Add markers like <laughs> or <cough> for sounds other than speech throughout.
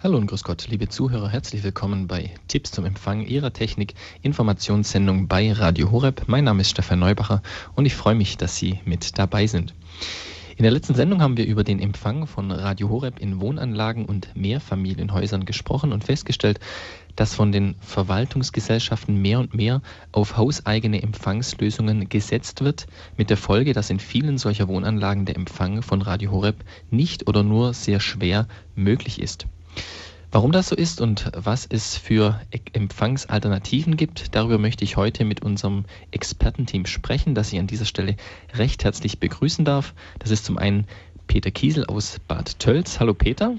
Hallo und grüß Gott, liebe Zuhörer, herzlich willkommen bei Tipps zum Empfang Ihrer Technik Informationssendung bei Radio Horeb. Mein Name ist Stefan Neubacher und ich freue mich, dass Sie mit dabei sind. In der letzten Sendung haben wir über den Empfang von Radio Horeb in Wohnanlagen und Mehrfamilienhäusern gesprochen und festgestellt, dass von den Verwaltungsgesellschaften mehr und mehr auf hauseigene Empfangslösungen gesetzt wird, mit der Folge, dass in vielen solcher Wohnanlagen der Empfang von Radio Horeb nicht oder nur sehr schwer möglich ist. Warum das so ist und was es für Empfangsalternativen gibt, darüber möchte ich heute mit unserem Expertenteam sprechen, das ich an dieser Stelle recht herzlich begrüßen darf. Das ist zum einen Peter Kiesel aus Bad Tölz. Hallo Peter.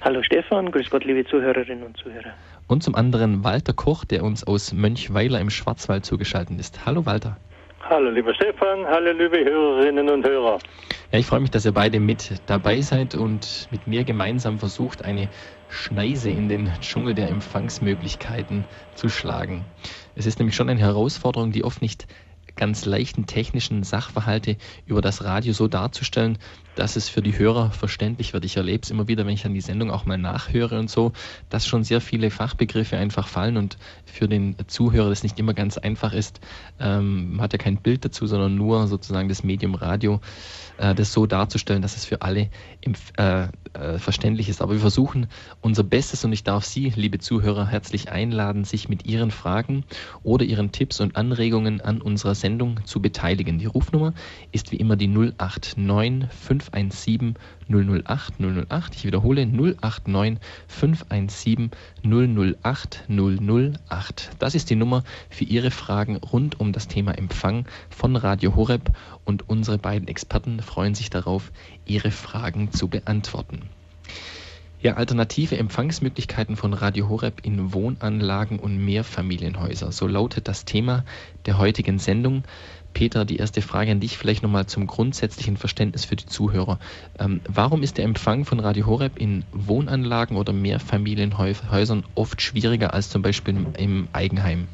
Hallo Stefan, grüß Gott, liebe Zuhörerinnen und Zuhörer. Und zum anderen Walter Koch, der uns aus Mönchweiler im Schwarzwald zugeschaltet ist. Hallo Walter. Hallo lieber Stefan, hallo liebe Hörerinnen und Hörer. Ja, ich freue mich, dass ihr beide mit dabei seid und mit mir gemeinsam versucht, eine Schneise in den Dschungel der Empfangsmöglichkeiten zu schlagen. Es ist nämlich schon eine Herausforderung, die oft nicht ganz leichten technischen Sachverhalte über das Radio so darzustellen, dass es für die Hörer verständlich wird. Ich erlebe es immer wieder, wenn ich dann die Sendung auch mal nachhöre und so, dass schon sehr viele Fachbegriffe einfach fallen und für den Zuhörer das nicht immer ganz einfach ist. Ähm, man hat ja kein Bild dazu, sondern nur sozusagen das Medium Radio, äh, das so darzustellen, dass es für alle äh, äh, verständlich ist. Aber wir versuchen unser Bestes und ich darf Sie, liebe Zuhörer, herzlich einladen, sich mit Ihren Fragen oder Ihren Tipps und Anregungen an unserer Sendung zu beteiligen. Die Rufnummer ist wie immer die 089 517 008 008. Ich wiederhole 089 517 008 008. Das ist die Nummer für Ihre Fragen rund um das Thema Empfang von Radio Horeb und unsere beiden Experten freuen sich darauf, Ihre Fragen zu beantworten. Ja, alternative Empfangsmöglichkeiten von Radio Horeb in Wohnanlagen und Mehrfamilienhäuser. So lautet das Thema der heutigen Sendung. Peter, die erste Frage an dich vielleicht nochmal zum grundsätzlichen Verständnis für die Zuhörer. Ähm, warum ist der Empfang von Radio Horeb in Wohnanlagen oder Mehrfamilienhäusern oft schwieriger als zum Beispiel im Eigenheim?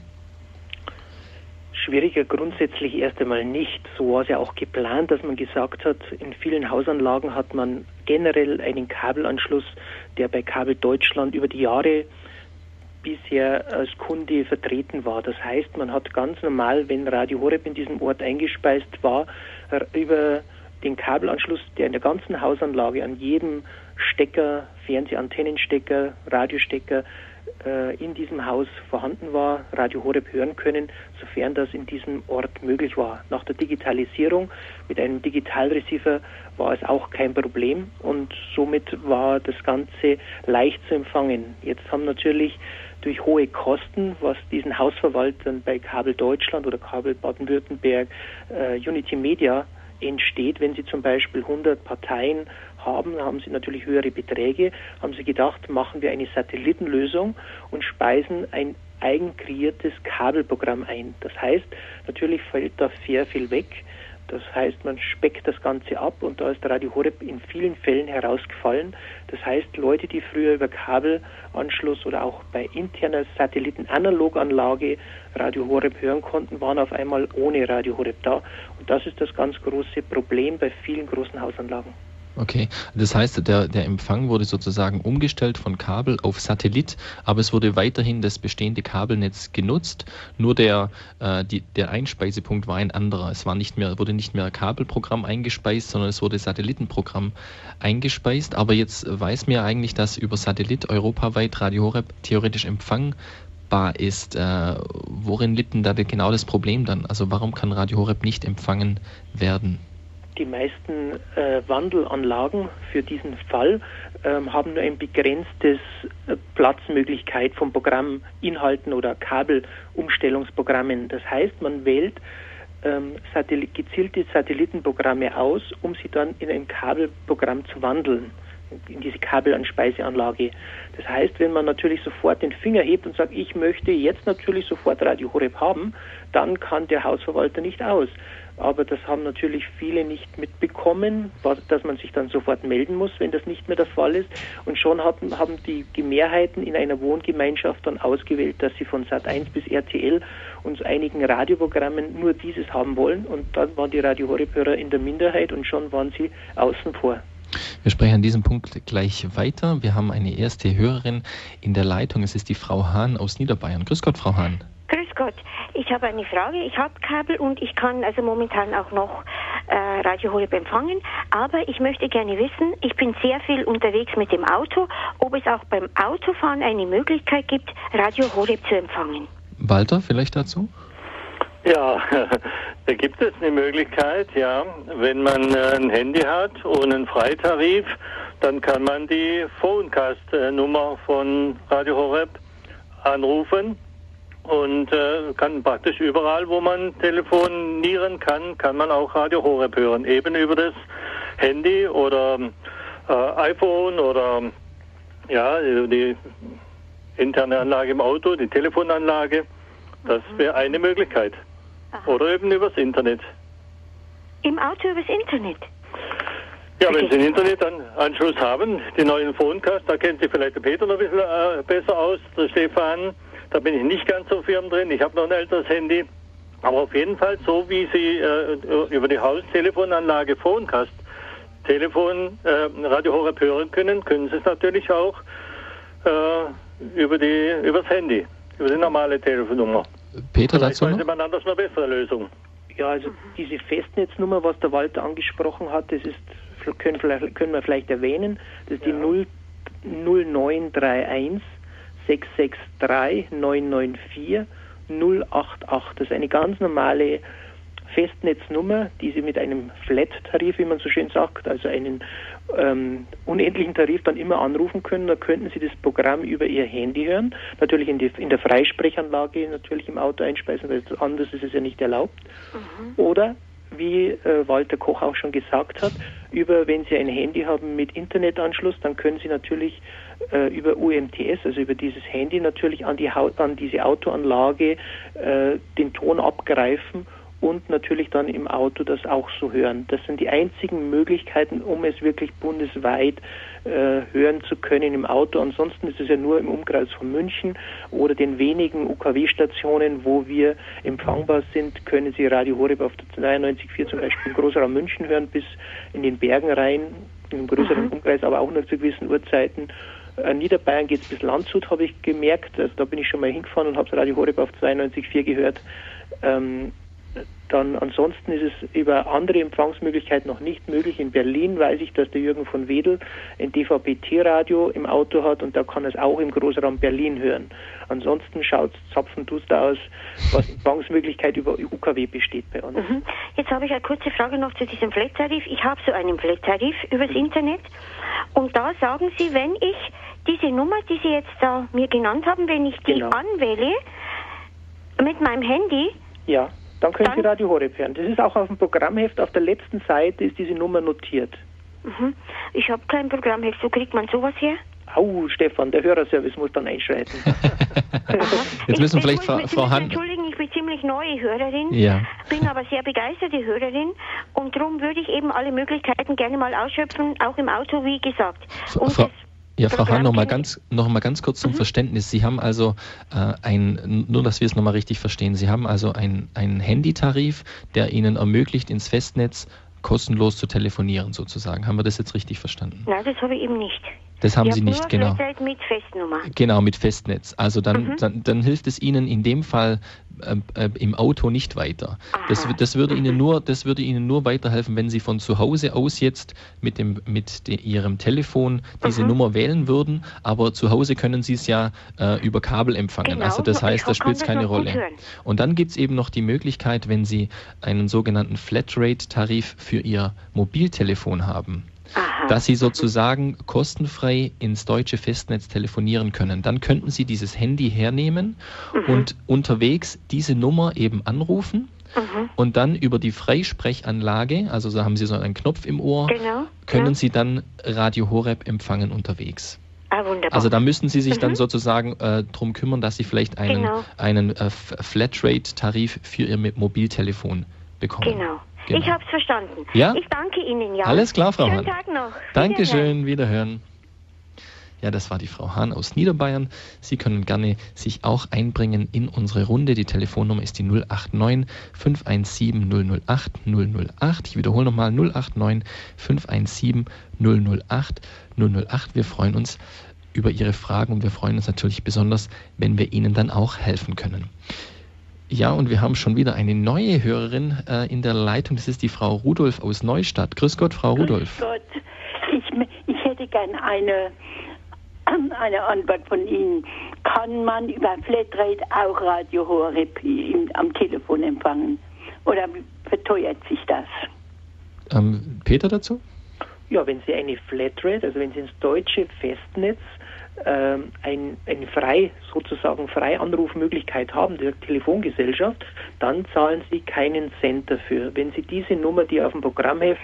Schwieriger grundsätzlich erst einmal nicht. So war es ja auch geplant, dass man gesagt hat, in vielen Hausanlagen hat man generell einen Kabelanschluss, der bei Kabel Deutschland über die Jahre bisher als Kunde vertreten war. Das heißt, man hat ganz normal, wenn Radio Horeb in diesem Ort eingespeist war, über den Kabelanschluss, der in der ganzen Hausanlage an jedem Stecker, Fernsehantennenstecker, Radiostecker äh, in diesem Haus vorhanden war, Radio Horeb hören können, sofern das in diesem Ort möglich war. Nach der Digitalisierung mit einem Digitalreceiver war es auch kein Problem und somit war das Ganze leicht zu empfangen. Jetzt haben natürlich durch hohe Kosten, was diesen Hausverwaltern bei Kabel Deutschland oder Kabel Baden-Württemberg, äh, Unity Media entsteht, wenn sie zum Beispiel 100 Parteien haben, haben sie natürlich höhere Beträge, haben sie gedacht, machen wir eine Satellitenlösung und speisen ein eigen kreiertes Kabelprogramm ein. Das heißt, natürlich fällt da sehr viel weg das heißt, man speckt das Ganze ab und da ist Radio Horeb in vielen Fällen herausgefallen. Das heißt, Leute, die früher über Kabelanschluss oder auch bei interner Satellitenanaloganlage Radio Horeb hören konnten, waren auf einmal ohne Radio Horeb da. Und das ist das ganz große Problem bei vielen großen Hausanlagen. Okay, das heißt, der, der Empfang wurde sozusagen umgestellt von Kabel auf Satellit, aber es wurde weiterhin das bestehende Kabelnetz genutzt, nur der, äh, die, der Einspeisepunkt war ein anderer. Es war nicht mehr, wurde nicht mehr Kabelprogramm eingespeist, sondern es wurde Satellitenprogramm eingespeist. Aber jetzt weiß mir eigentlich, dass über Satellit europaweit Radio Horeb theoretisch empfangbar ist. Äh, worin liegt denn da genau das Problem dann? Also warum kann Radio Horeb nicht empfangen werden? Die meisten äh, Wandelanlagen für diesen Fall ähm, haben nur ein begrenztes äh, Platzmöglichkeit von Programminhalten oder Kabelumstellungsprogrammen. Das heißt, man wählt ähm, Satellit gezielte Satellitenprogramme aus, um sie dann in ein Kabelprogramm zu wandeln in diese Kabelansspeiseanlage. Das heißt, wenn man natürlich sofort den Finger hebt und sagt, ich möchte jetzt natürlich sofort Radio Horeb haben, dann kann der Hausverwalter nicht aus aber das haben natürlich viele nicht mitbekommen, dass man sich dann sofort melden muss, wenn das nicht mehr der Fall ist. Und schon haben, haben die, Mehrheiten in einer Wohngemeinschaft dann ausgewählt, dass sie von Sat1 bis RTL uns einigen Radioprogrammen nur dieses haben wollen. Und dann waren die Radio in der Minderheit und schon waren sie außen vor. Wir sprechen an diesem Punkt gleich weiter. Wir haben eine erste Hörerin in der Leitung. Es ist die Frau Hahn aus Niederbayern. Grüß Gott, Frau Hahn. Gott. Ich habe eine Frage. Ich habe Kabel und ich kann also momentan auch noch äh, Radio Horeb empfangen. Aber ich möchte gerne wissen, ich bin sehr viel unterwegs mit dem Auto, ob es auch beim Autofahren eine Möglichkeit gibt, Radio Horeb zu empfangen. Walter, vielleicht dazu? Ja, <laughs> da gibt es eine Möglichkeit, ja. Wenn man äh, ein Handy hat und einen Freitarif, dann kann man die Phonecast-Nummer von Radio Horeb anrufen und äh, kann praktisch überall, wo man telefonieren kann, kann man auch Radio Horeb hören. Eben über das Handy oder äh, iPhone oder ja, die interne Anlage im Auto, die Telefonanlage. Das mhm. wäre eine Möglichkeit. Aha. Oder eben übers Internet. Im Auto übers Internet? Ja, wenn Sie einen Internetanschluss haben, die neuen Phonecast, da kennt sich vielleicht der Peter noch ein bisschen äh, besser aus, der Stefan. Da bin ich nicht ganz so firm drin. Ich habe noch ein älteres Handy. Aber auf jeden Fall so, wie Sie äh, über die Haustelefonanlage Phonecast Telefon äh, Radio Horeb hören können, können Sie es natürlich auch äh, über die übers Handy, über die normale Telefonnummer. Peter Vielleicht dazu noch? man anders eine bessere Lösung. Ja, also diese Festnetznummer, was der Walter angesprochen hat, das ist, können, können wir vielleicht erwähnen, das ist die ja. 0, 0931 663 994 088. Das ist eine ganz normale Festnetznummer, die Sie mit einem Flat-Tarif, wie man so schön sagt, also einen ähm, unendlichen Tarif dann immer anrufen können. Da könnten Sie das Programm über Ihr Handy hören. Natürlich in, die, in der Freisprechanlage natürlich im Auto einspeisen, weil anders ist es ja nicht erlaubt. Mhm. Oder wie äh, Walter Koch auch schon gesagt hat, über wenn Sie ein Handy haben mit Internetanschluss, dann können Sie natürlich äh, über UMTS, also über dieses Handy natürlich an die an diese Autoanlage äh, den Ton abgreifen und natürlich dann im Auto das auch so hören. Das sind die einzigen Möglichkeiten, um es wirklich bundesweit äh, hören zu können im Auto. Ansonsten ist es ja nur im Umkreis von München oder den wenigen UKW-Stationen, wo wir empfangbar sind, können Sie Radio Horeb auf der 92.4 zum Beispiel im Großraum München hören, bis in den Bergen rein, im größeren mhm. Umkreis, aber auch nur zu gewissen Uhrzeiten. Äh, Niederbayern geht es bis Landshut, habe ich gemerkt. Also da bin ich schon mal hingefahren und habe Radio Horeb auf 92.4 gehört. Ähm, dann ansonsten ist es über andere Empfangsmöglichkeiten noch nicht möglich. In Berlin weiß ich, dass der Jürgen von Wedel ein DVB-T-Radio im Auto hat und da kann es auch im Großraum Berlin hören. Ansonsten schaut es zapfenduster aus, was Empfangsmöglichkeit über UKW besteht bei uns. Mhm. Jetzt habe ich eine kurze Frage noch zu diesem Flat-Tarif. Ich habe so einen Flat-Tarif übers mhm. Internet und da sagen Sie, wenn ich diese Nummer, die Sie jetzt da mir genannt haben, wenn ich die genau. anwähle mit meinem Handy, ja dann können Dann? Sie Radio Horeb hören. Das ist auch auf dem Programmheft, auf der letzten Seite ist diese Nummer notiert. Mhm. Ich habe kein Programmheft. Wo kriegt man sowas her? Au, Stefan, der Hörerservice muss dann einschreiten. <laughs> Jetzt müssen wir vielleicht Frau, Frau Hahn... Entschuldigen, ich bin ziemlich neue Hörerin, ja. bin aber sehr begeisterte Hörerin und darum würde ich eben alle Möglichkeiten gerne mal ausschöpfen, auch im Auto, wie gesagt. Und Frau, ja, Frau Hahn, noch mal ganz, noch mal ganz kurz zum mhm. Verständnis. Sie haben also äh, ein, nur dass wir es noch mal richtig verstehen, Sie haben also einen Handytarif, der Ihnen ermöglicht, ins Festnetz kostenlos zu telefonieren sozusagen. Haben wir das jetzt richtig verstanden? Nein, das habe ich eben nicht. Das haben Sie nicht, genau. Mit Festnummer. Genau, mit Festnetz. Also dann, mhm. dann, dann, hilft es Ihnen in dem Fall äh, äh, im Auto nicht weiter. Das, das, würde Ihnen <laughs> nur, das würde Ihnen nur weiterhelfen, wenn Sie von zu Hause aus jetzt mit, dem, mit de, Ihrem Telefon diese mhm. Nummer wählen würden, aber zu Hause können Sie es ja äh, über Kabel empfangen. Genau. Also das heißt, da spielt es keine Rolle. Und dann gibt es eben noch die Möglichkeit, wenn Sie einen sogenannten Flatrate-Tarif für Ihr Mobiltelefon haben dass Sie sozusagen kostenfrei ins deutsche Festnetz telefonieren können. Dann könnten Sie dieses Handy hernehmen mhm. und unterwegs diese Nummer eben anrufen. Mhm. Und dann über die Freisprechanlage, also so haben Sie so einen Knopf im Ohr, genau. können ja. Sie dann Radio Horeb empfangen unterwegs. Ah. Also da müssen Sie sich mhm. dann sozusagen äh, darum kümmern, dass Sie vielleicht einen, genau. einen äh, Flatrate-Tarif für Ihr Mobiltelefon bekommen. Genau. Genau. Ich habe es verstanden. Ja? Ich danke Ihnen, ja. Alles klar, Frau Schönen Tag noch. Dankeschön, wiederhören. Ja, das war die Frau Hahn aus Niederbayern. Sie können gerne sich auch einbringen in unsere Runde. Die Telefonnummer ist die 089 517 008 008. Ich wiederhole nochmal 089 517 008 008. Wir freuen uns über Ihre Fragen und wir freuen uns natürlich besonders, wenn wir Ihnen dann auch helfen können. Ja, und wir haben schon wieder eine neue Hörerin äh, in der Leitung. Das ist die Frau Rudolf aus Neustadt. Grüß Gott, Frau Rudolf. Grüß Gott. Ich, ich hätte gerne eine, <clears throat> eine Antwort von Ihnen. Kann man über Flatrate auch Radio Horeb am Telefon empfangen? Oder verteuert sich das? Ähm, Peter dazu? Ja, wenn Sie eine Flatrate, also wenn Sie ins deutsche Festnetz ähm, ein, eine frei, sozusagen freie Anrufmöglichkeit haben, der Telefongesellschaft, dann zahlen Sie keinen Cent dafür. Wenn Sie diese Nummer, die auf dem Programmheft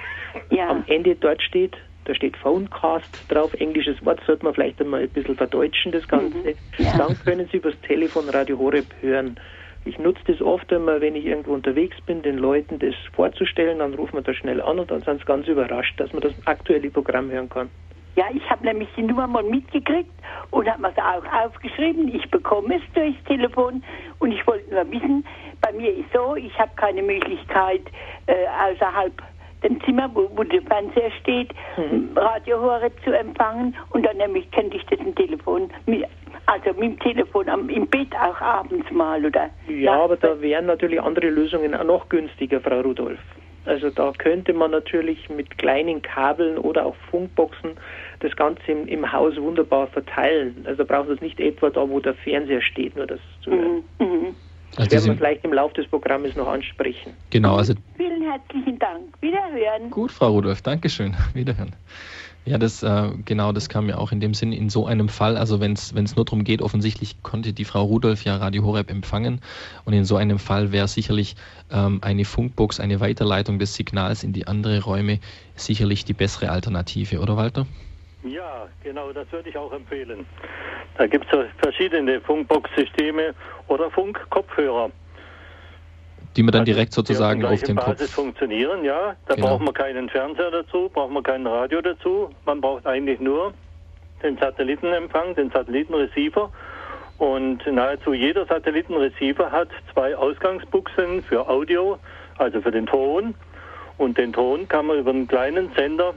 ja. am Ende dort steht, da steht Phonecast drauf, englisches Wort, sollte man vielleicht einmal ein bisschen verdeutschen, das Ganze. Mhm. Ja. Dann können Sie übers Telefon Radio Horeb hören. Ich nutze das oft einmal, wenn ich irgendwo unterwegs bin, den Leuten das vorzustellen, dann rufen wir da schnell an und dann sind sie ganz überrascht, dass man das aktuelle Programm hören kann. Ja, ich habe nämlich die Nummer mal mitgekriegt und habe mir auch aufgeschrieben. Ich bekomme es durchs Telefon und ich wollte nur wissen, bei mir ist so, ich habe keine Möglichkeit äh, außerhalb dem Zimmer, wo, wo der Fernseher steht, mhm. Radio Horeb zu empfangen und dann nämlich könnte ich das im Telefon, mit, also mit dem Telefon am, im Bett auch abends mal, oder? Ja, aber da wären natürlich andere Lösungen auch noch günstiger, Frau Rudolf. Also da könnte man natürlich mit kleinen Kabeln oder auch Funkboxen das Ganze im, im Haus wunderbar verteilen. Also braucht es nicht etwa da, wo der Fernseher steht, nur das zu hören. Mhm. mhm. Das also werden wir vielleicht im Laufe des Programmes noch ansprechen. Genau, also. Vielen herzlichen Dank. Wiederhören. Gut, Frau Rudolf, Dankeschön. <laughs> Wiederhören. Ja, das äh, genau, das kam ja auch in dem Sinn in so einem Fall. Also wenn es nur darum geht, offensichtlich konnte die Frau Rudolf ja Radio Horeb empfangen und in so einem Fall wäre sicherlich ähm, eine Funkbox, eine Weiterleitung des Signals in die andere Räume sicherlich die bessere Alternative, oder Walter? Ja, genau, das würde ich auch empfehlen. Da gibt es verschiedene Funkbox-Systeme oder Funkkopfhörer die man dann also, direkt sozusagen auf dem Basis Kopf funktionieren, ja. Da genau. braucht man keinen Fernseher dazu, braucht man kein Radio dazu. Man braucht eigentlich nur den Satellitenempfang, den Satellitenreceiver. Und nahezu jeder Satellitenreceiver hat zwei Ausgangsbuchsen für Audio, also für den Ton. Und den Ton kann man über einen kleinen Sender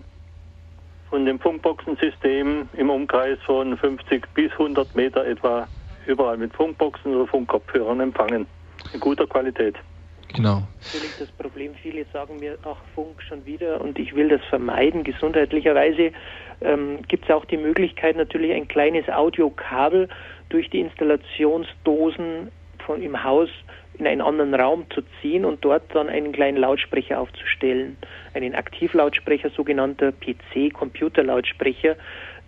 von dem Funkboxensystem im Umkreis von 50 bis 100 Meter etwa überall mit Funkboxen oder Funkkopfhörern empfangen. In guter Qualität. Genau. Natürlich das Problem, viele sagen mir, ach Funk schon wieder und ich will das vermeiden. Gesundheitlicherweise ähm, gibt es auch die Möglichkeit, natürlich ein kleines Audiokabel durch die Installationsdosen von, im Haus in einen anderen Raum zu ziehen und dort dann einen kleinen Lautsprecher aufzustellen. Einen Aktivlautsprecher, sogenannter PC-Computerlautsprecher,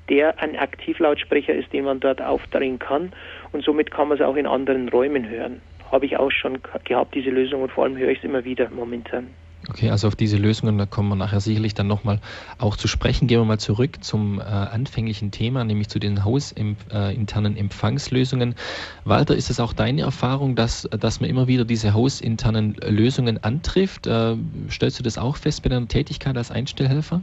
der ein Aktivlautsprecher ist, den man dort aufdrehen kann und somit kann man es auch in anderen Räumen hören habe ich auch schon gehabt, diese Lösung, und vor allem höre ich es immer wieder momentan. Okay, also auf diese Lösungen, da kommen wir nachher sicherlich dann nochmal auch zu sprechen. Gehen wir mal zurück zum äh, anfänglichen Thema, nämlich zu den hausinternen äh, Empfangslösungen. Walter, ist es auch deine Erfahrung, dass, dass man immer wieder diese hausinternen Lösungen antrifft? Äh, stellst du das auch fest bei deiner Tätigkeit als Einstellhelfer?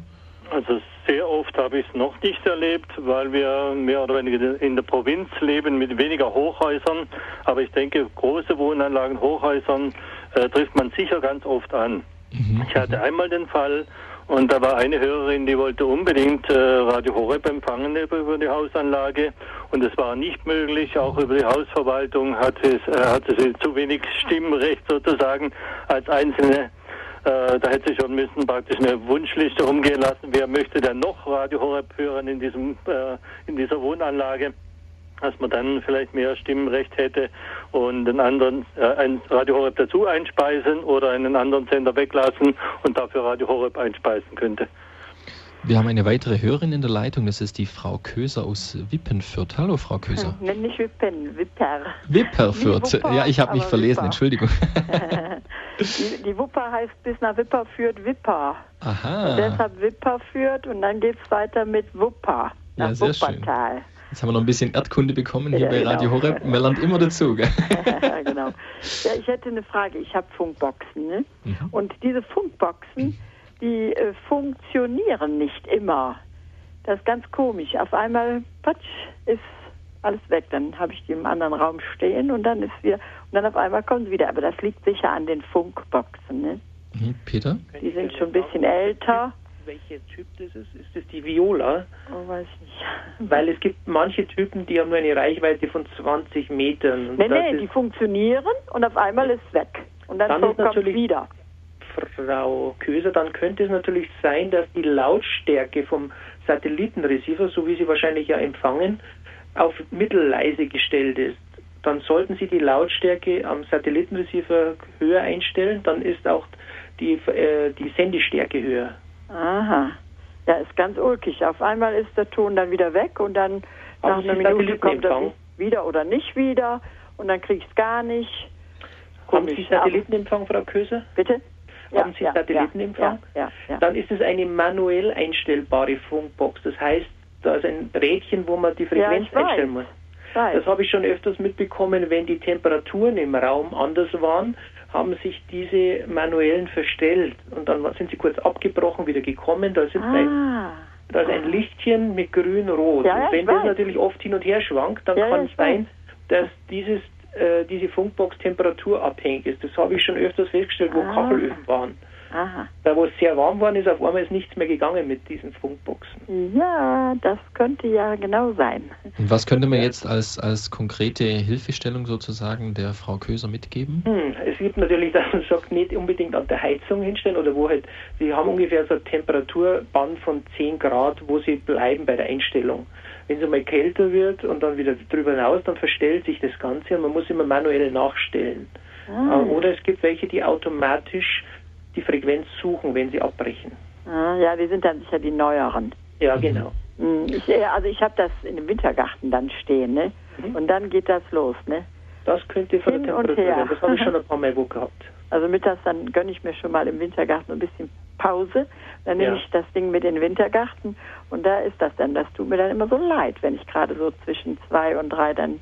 Also sehr oft habe ich es noch nicht erlebt, weil wir mehr oder weniger in der Provinz leben mit weniger Hochhäusern. Aber ich denke, große Wohnanlagen, Hochhäusern äh, trifft man sicher ganz oft an. Mhm. Ich hatte einmal den Fall, und da war eine Hörerin, die wollte unbedingt äh, Radio Horeb empfangen über, die Hausanlage. Und es war nicht möglich. Auch über die Hausverwaltung hatte, es, äh, hatte sie zu wenig Stimmrecht sozusagen als einzelne äh, da hätte sich schon müssen praktisch eine Wunschliste rumgehen lassen, wer möchte denn noch Radio Horeb hören in diesem äh, in dieser Wohnanlage, dass man dann vielleicht mehr Stimmrecht hätte und einen anderen äh, ein Radio Horeb dazu einspeisen oder einen anderen Sender weglassen und dafür Radio Horeb einspeisen könnte. Wir haben eine weitere Hörerin in der Leitung, das ist die Frau Köser aus Wippenfürth. Hallo, Frau Köser. Nenn nicht Wippen, Wipper. Wipperfürth. Ja, ich habe mich verlesen, Wipper. Entschuldigung. <laughs> die, die Wupper heißt bis nach Wipperfürth Wipper. Aha. Und deshalb Wipperfürth und dann geht es weiter mit Wupper. Nach ja, sehr Wuppertal. Schön. Jetzt haben wir noch ein bisschen Erdkunde bekommen hier ja, bei genau. Radio Horeb. Man lernt immer dazu, gell? <laughs> genau. Ja, ich hätte eine Frage. Ich habe Funkboxen, ne? Mhm. Und diese Funkboxen, die äh, funktionieren nicht immer. Das ist ganz komisch. Auf einmal, patsch, ist alles weg. Dann habe ich die im anderen Raum stehen und dann ist wieder, und dann auf einmal kommt es wieder. Aber das liegt sicher an den Funkboxen, ne? Mhm, Peter? Die sind schon ein bisschen älter. Welcher Typ das ist? Ist das die Viola? Oh, weiß ich nicht. <laughs> Weil es gibt manche Typen, die haben nur eine Reichweite von 20 Metern. Nee, ist- die funktionieren und auf einmal ist es weg. Und dann, Dann kommt ist natürlich- wieder. Frau Köser, dann könnte es natürlich sein, dass die Lautstärke vom Satellitenreceiver, so wie Sie wahrscheinlich ja empfangen, auf mittelleise gestellt ist. Dann sollten Sie die Lautstärke am Satellitenreceiver höher einstellen, dann ist auch die, äh, die Sendestärke höher. Aha. Ja, ist ganz ulkig. Auf einmal ist der Ton dann wieder weg und dann nach einer Minute kommt er wieder oder nicht wieder und dann krieg ich es gar nicht. Haben Sie Satellitenempfang, Frau Köser? Bitte? Haben Sie Satellitenempfang? Ja, ja, ja. Dann ist es eine manuell einstellbare Funkbox. Das heißt, da ist ein Rädchen, wo man die Frequenz einstellen muss. Weiß. Das habe ich schon öfters mitbekommen, wenn die Temperaturen im Raum anders waren, haben sich diese manuellen verstellt und dann sind sie kurz abgebrochen, wieder gekommen. Da, sind ein, ah. da ist ein Lichtchen mit grün-rot. Ja, und wenn das weiß. natürlich oft hin und her schwankt, dann Ja, kann es sein, dass dieses, äh, diese Funkbox temperaturabhängig ist. Das habe ich schon öfters festgestellt, wo Ah. Kachelöfen waren. Aha. Da wo es sehr warm worden ist, auf einmal ist nichts mehr gegangen mit diesen Funkboxen. Ja, das könnte ja genau sein. Und was könnte man jetzt als, als konkrete Hilfestellung sozusagen der Frau Köser mitgeben? Hm, es gibt natürlich, <laughs> dass man sagt, nicht unbedingt an der Heizung hinstellen oder wo halt, sie haben ungefähr so ein Temperaturband von 10 Grad, wo sie bleiben bei der Einstellung. Wenn es mal kälter wird und dann wieder drüber hinaus, dann verstellt sich das Ganze und man muss immer manuell nachstellen. Ah, Äh, Oder es gibt welche, die automatisch die Frequenz suchen, wenn sie abbrechen. ah, ja, die sind dann sicher die neueren. Ja, genau. Hm, Ich, ja, also ich habe das in dem Wintergarten dann stehen, ne? Mhm. Und dann geht das los, ne? Das könnte von Hin der Temperatur her. sein. Das habe ich schon <laughs> ein paar Mal wo gehabt. Also mittags dann gönne ich mir schon mal im Wintergarten ein bisschen Pause. Dann nehme Ja. ich das Ding mit in den Wintergarten und da ist das dann. Das tut mir dann immer so leid, wenn ich gerade so zwischen zwei und drei dann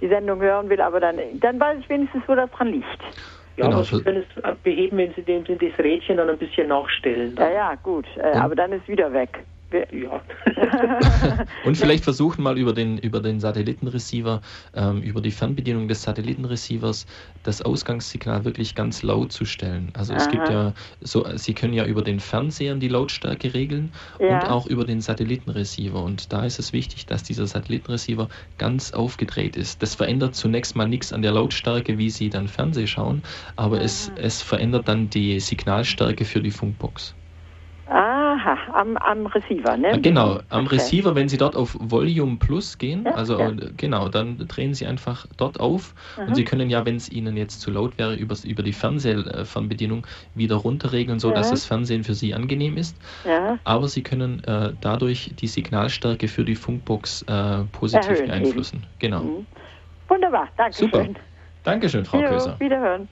die Sendung hören will. Aber dann, dann weiß ich wenigstens, wo das dran liegt. Ja, Genau, aber Sie können es beheben, wenn Sie dem das Rädchen dann ein bisschen nachstellen. Ja, ja, gut. Äh, aber dann ist wieder weg. Ja. <laughs> Und vielleicht versuchen mal über den, über den Satellitenreceiver, ähm, über die Fernbedienung des Satellitenreceivers das Ausgangssignal wirklich ganz laut zu stellen. Also es Aha. gibt ja so, Sie können ja über den Fernseher die Lautstärke regeln und Ja. auch über den Satellitenreceiver. Und da ist es wichtig, dass dieser Satellitenreceiver ganz aufgedreht ist. Das verändert zunächst mal nichts an der Lautstärke, wie Sie dann Fernseh schauen, aber es, es verändert dann die Signalstärke für die Funkbox. Aha, am, am Receiver, ne? Genau, am Okay. Receiver, wenn Sie dort auf Volume Plus gehen, Ja, also ja. äh, genau, dann drehen Sie einfach dort auf Aha. und Sie können ja, wenn es Ihnen jetzt zu laut wäre, über, über die Fernsehfernbedienung wieder runterregeln, so dass Ja. das Fernsehen für Sie angenehm ist. Aber Sie können äh, dadurch die Signalstärke für die Funkbox äh, positiv Erhöhen beeinflussen. Genau. Mhm. wunderbar, danke Super. schön. Dankeschön, Frau Jo, Köser. wiederhören.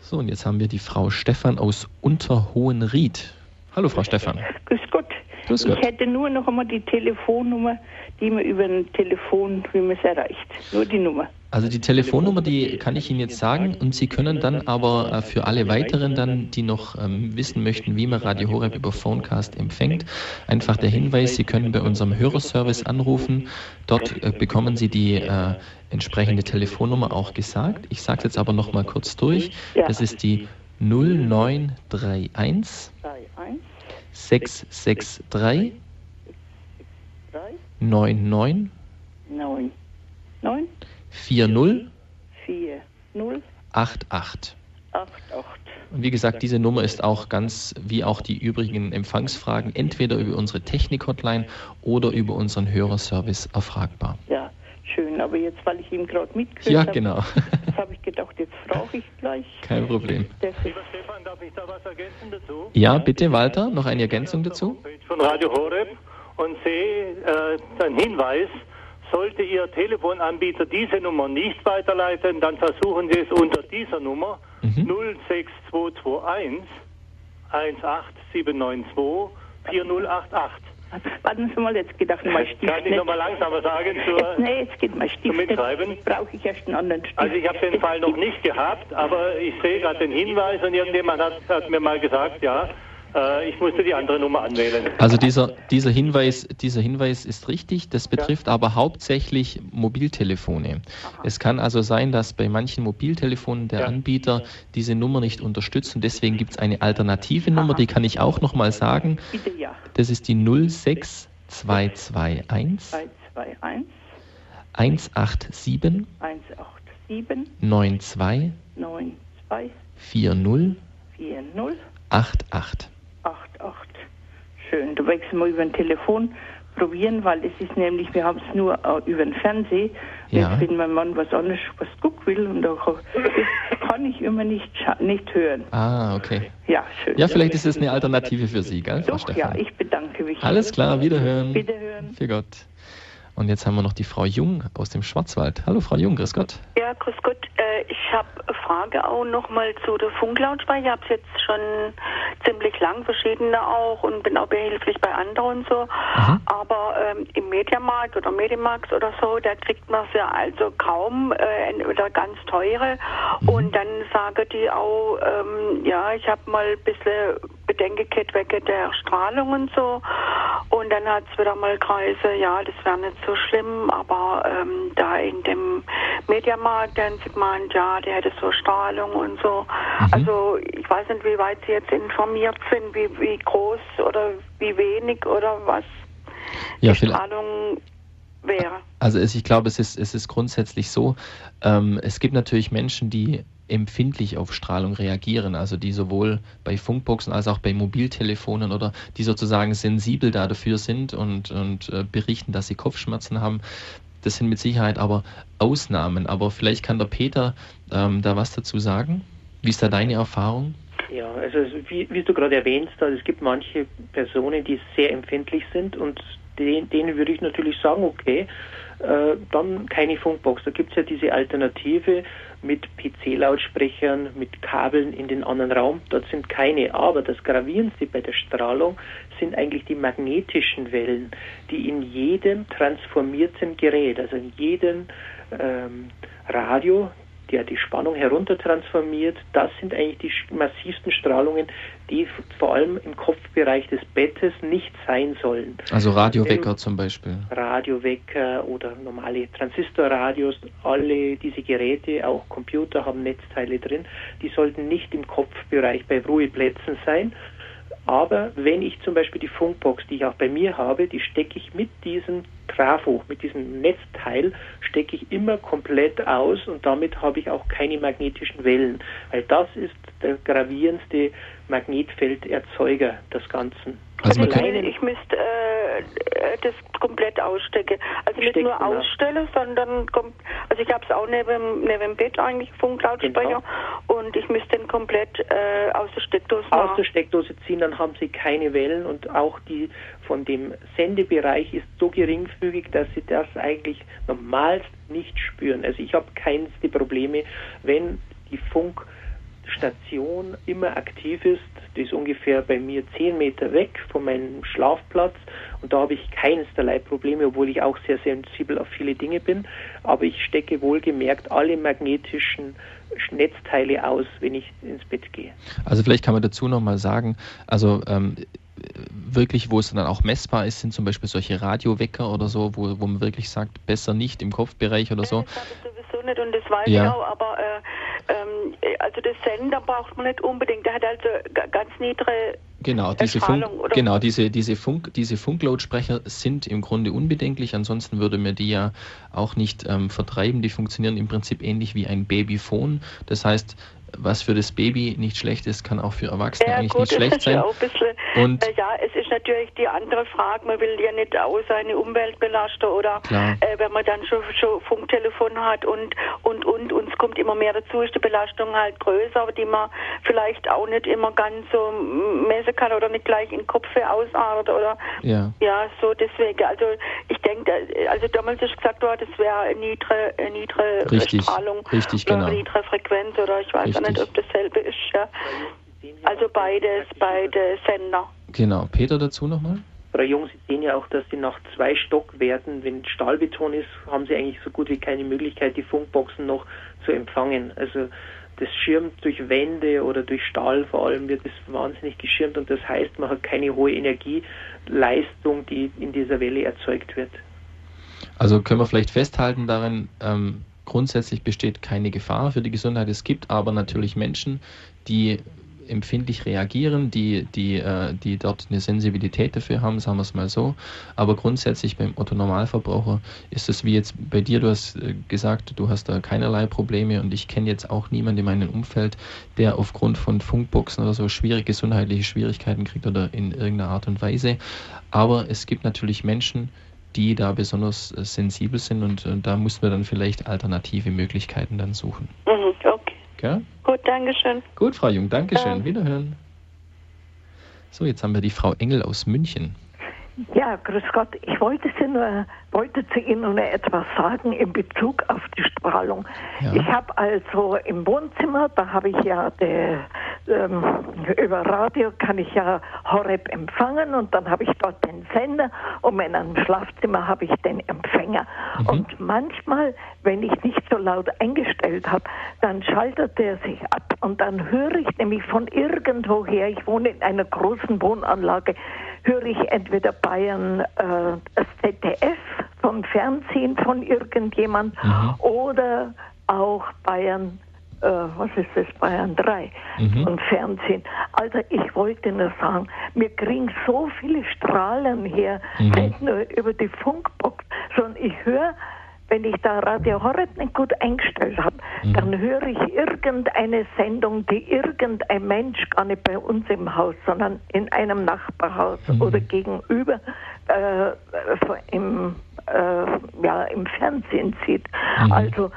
So, und jetzt haben wir die Frau Stefan aus Unterhohenried. Hallo, Frau Stefan. Grüß Gott. Grüß ich Gott. hätte nur noch einmal die Telefonnummer, die man über ein Telefon, wie man es erreicht. Nur die Nummer. Also die Telefonnummer, die kann ich Ihnen jetzt sagen und Sie können dann aber äh, für alle weiteren dann, die noch ähm, wissen möchten, wie man Radio Horeb über Phonecast empfängt, einfach der Hinweis, Sie können bei unserem Hörerservice anrufen. Dort äh, bekommen Sie die äh, entsprechende Telefonnummer auch gesagt. Ich sage es jetzt aber noch mal kurz durch. Das ist die 0931 3, 663 3, 99 9, 9, 40 4, 0, 88. 8, 8. Und wie gesagt, diese Nummer ist auch ganz wie auch die übrigen Empfangsfragen entweder über unsere Technik-Hotline oder über unseren Hörerservice erfragbar. Ja, schön. Aber jetzt, weil ich ihm gerade mitgehört Ja, habe, genau. habe ich gedacht, jetzt frage ich gleich. Kein Problem. Lieber Stefan, darf ich da was ergänzen dazu? Ja, bitte, Walter, noch eine Ergänzung dazu? Homepage von Radio Horeb und sehe äh, einen Hinweis, sollte Ihr Telefonanbieter diese Nummer nicht weiterleiten, dann versuchen Sie es unter dieser Nummer Mhm. 06221 18792 4088. Warten Sie mal, jetzt geht auch mein <laughs> Stift Kann ich nicht. nochmal langsamer sagen? Zur, Jetzt, nee, jetzt geht mein Stift zum Mitschreiben? Brauche ich erst einen anderen Stift. also ich habe den Fall noch nicht gehabt, aber ich sehe gerade den Hinweis und irgendjemand hat, hat mir mal gesagt, ja, ich musste die andere Nummer anwählen. Also dieser, dieser, Hinweis, dieser Hinweis ist richtig, das betrifft ja. aber hauptsächlich Mobiltelefone. Aha. Es kann also sein, dass bei manchen Mobiltelefonen der ja. Anbieter diese Nummer nicht unterstützt und deswegen gibt es eine alternative Nummer, die kann ich auch nochmal sagen. Das ist die 06221 187 92 40 88 88. Schön. Du wechseln mal über ein Telefon probieren, weil das ist nämlich, wir haben es nur äh, über den Fernsehen. Ja. Wenn mein Mann was anderes was gucken will und da kann ich immer nicht, nicht hören. Ah, okay. Ja, schön. Ja, vielleicht ist es eine Alternative für Sie, gell, Doch, ja, ich bedanke mich. Alles klar, wiederhören. Wiederhören. Für Gott. Und jetzt haben wir noch die Frau Jung aus dem Schwarzwald. Hallo Frau Jung, grüß Gott. Ja, grüß Gott. Äh, ich habe eine Frage auch nochmal zu der Funklautsprecher. Ich habe es jetzt schon ziemlich lang, verschiedene auch und bin auch behilflich bei anderen und so. Aha. Aber ähm, im Mediamarkt oder Medimax oder so, da kriegt man es ja also kaum äh, oder ganz teure. Mhm. Und dann sagen die auch, ähm, ja, ich habe mal ein bisschen Bedenken wegen der Strahlung und so. Und dann hat es wieder mal Kreise, ja, das wäre nicht so schlimm, aber ähm, da in dem Mediamarkt, dann sieht man, ja, der hätte so Strahlung und so. Mhm. Also ich weiß nicht, wie weit Sie jetzt informiert sind, wie, wie groß oder wie wenig oder was ja, die Strahlung wäre. Also ich glaube, es ist, es ist grundsätzlich so, ähm, es gibt natürlich Menschen, die empfindlich auf Strahlung reagieren, also die sowohl bei Funkboxen als auch bei Mobiltelefonen oder die sozusagen sensibel da dafür sind und, und äh, berichten, dass sie Kopfschmerzen haben. Das sind mit Sicherheit aber Ausnahmen. Aber vielleicht kann der Peter ähm, da was dazu sagen. Wie ist da deine Erfahrung? Ja, also wie, wie du gerade erwähnt hast, es gibt manche Personen, die sehr empfindlich sind und denen, denen würde ich natürlich sagen, okay, äh, dann keine Funkbox. Da gibt es ja diese Alternative mit PC-Lautsprechern, mit Kabeln in den anderen Raum. Dort sind keine. Aber das Gravierendste bei der Strahlung sind eigentlich die magnetischen Wellen, die in jedem transformierten Gerät, also in jedem ähm, Radio, der die Spannung heruntertransformiert, das sind eigentlich die massivsten Strahlungen, die vor allem im Kopfbereich des Bettes nicht sein sollen. Also Radiowecker zum Beispiel. Radiowecker oder normale Transistorradios, alle diese Geräte, auch Computer haben Netzteile drin, die sollten nicht im Kopfbereich bei Ruheplätzen sein, aber wenn ich zum Beispiel die Funkbox, die ich auch bei mir habe, die stecke ich mit diesem Trafo, mit diesem Netzteil, stecke ich immer komplett aus und damit habe ich auch keine magnetischen Wellen, weil das ist der gravierendste Magnetfelderzeuger des Ganzen. Also, also ich müsste äh, das komplett ausstecken. Also nicht nur ausstellen, sondern kommt, also ich habe es auch neben, neben dem Bett eigentlich Funklautsprecher genau. und ich müsste den komplett äh, aus der Steckdose machen. Aus der Steckdose ziehen, dann haben Sie keine Wellen und auch die von dem Sendebereich ist so geringfügig, dass Sie das eigentlich normalst nicht spüren. Also ich habe keinste Probleme, wenn die Funk Station immer aktiv ist. Die ist ungefähr bei mir zehn Meter weg von meinem Schlafplatz und da habe ich keinerlei Probleme, obwohl ich auch sehr sensibel auf viele Dinge bin. Aber ich stecke wohlgemerkt alle magnetischen Netzteile aus, wenn ich ins Bett gehe. Also vielleicht kann man dazu nochmal sagen, also ähm, wirklich, wo es dann auch messbar ist, sind zum Beispiel solche Radiowecker oder so, wo, wo man wirklich sagt, besser nicht im Kopfbereich oder so. Das sowieso nicht und das weiß ja. ich auch, aber äh, also das Sender braucht man nicht unbedingt, der hat also ganz niedrige Genau, diese, Funk, genau diese, diese, Funk, diese Funklautsprecher sind im Grunde unbedenklich, ansonsten würde man die ja auch nicht ähm, vertreiben. Die funktionieren im Prinzip ähnlich wie ein Babyphone. Das heißt, was für das Baby nicht schlecht ist, kann auch für Erwachsene ja, eigentlich gut, nicht schlecht sein. Bisschen, und äh, ja, es ist natürlich die andere Frage, man will ja nicht auch seine Umwelt belasten oder äh, wenn man dann schon, schon Funktelefon hat und und und uns kommt immer mehr dazu, ist die Belastung halt größer, die man vielleicht auch nicht immer ganz so messen kann oder nicht gleich in Kopf ausartet oder ja. ja, so deswegen. Also ich denke, also damals ist gesagt worden, das wäre eine niedrige, niedrige richtig, Strahlung, richtig, genau. eine niedrige Frequenz oder ich weiß richtig gar nicht, ob dasselbe ist. Ja. Also beides, beide Sender. Genau. Peter dazu nochmal? Frau Jung, Sie sehen ja auch, dass Sie nach zwei Stockwerten, wenn Stahlbeton ist, haben Sie eigentlich so gut wie keine Möglichkeit, die Funkboxen noch zu empfangen. Also das schirmt durch Wände oder durch Stahl vor allem wird es wahnsinnig geschirmt und das heißt, man hat keine hohe Energieleistung, die in dieser Welle erzeugt wird. Also können wir vielleicht festhalten darin, ähm, grundsätzlich besteht keine Gefahr für die Gesundheit. Es gibt aber natürlich Menschen, die empfindlich reagieren, die, die, äh, die dort eine Sensibilität dafür haben, sagen wir es mal so. Aber grundsätzlich beim Otto Normalverbraucher ist es wie jetzt bei dir, du hast äh, gesagt, du hast da keinerlei Probleme und ich kenne jetzt auch niemanden in meinem Umfeld, der aufgrund von Funkboxen oder so schwierige gesundheitliche Schwierigkeiten kriegt oder in irgendeiner Art und Weise. Aber es gibt natürlich Menschen, die da besonders äh, sensibel sind und, und da muss man dann vielleicht alternative Möglichkeiten dann suchen. Mhm. Gell? Gut, Dankeschön. Gut, Frau Jung, Dankeschön. Ja. Wiederhören. So, jetzt haben wir die Frau Engel aus München. Ja, grüß Gott. Ich wollte, Sie nur, wollte zu Ihnen nur etwas sagen in Bezug auf die Strahlung. Ja. Ich habe also im Wohnzimmer, da habe ich ja die, ähm, über Radio kann ich ja Horeb empfangen und dann habe ich dort den Sender und in einem Schlafzimmer habe ich den Empfänger. Mhm. Und manchmal, wenn ich nicht so laut eingestellt habe, dann schaltet der sich ab und dann höre ich nämlich von irgendwoher, ich wohne in einer großen Wohnanlage, höre ich entweder Bayern äh, das ZDF vom Fernsehen von irgendjemand mhm. oder auch Bayern äh, was ist das, Bayern 3 mhm. und Fernsehen. Also ich wollte nur sagen, wir kriegen so viele Strahlen her, mhm. nicht nur über die Funkbox, sondern ich höre wenn ich da Radio Horeb nicht gut eingestellt habe, mhm. dann höre ich irgendeine Sendung, die irgendein Mensch gar nicht bei uns im Haus, sondern in einem Nachbarhaus mhm. oder gegenüber äh, im, äh, ja, im Fernsehen sieht. Mhm. Also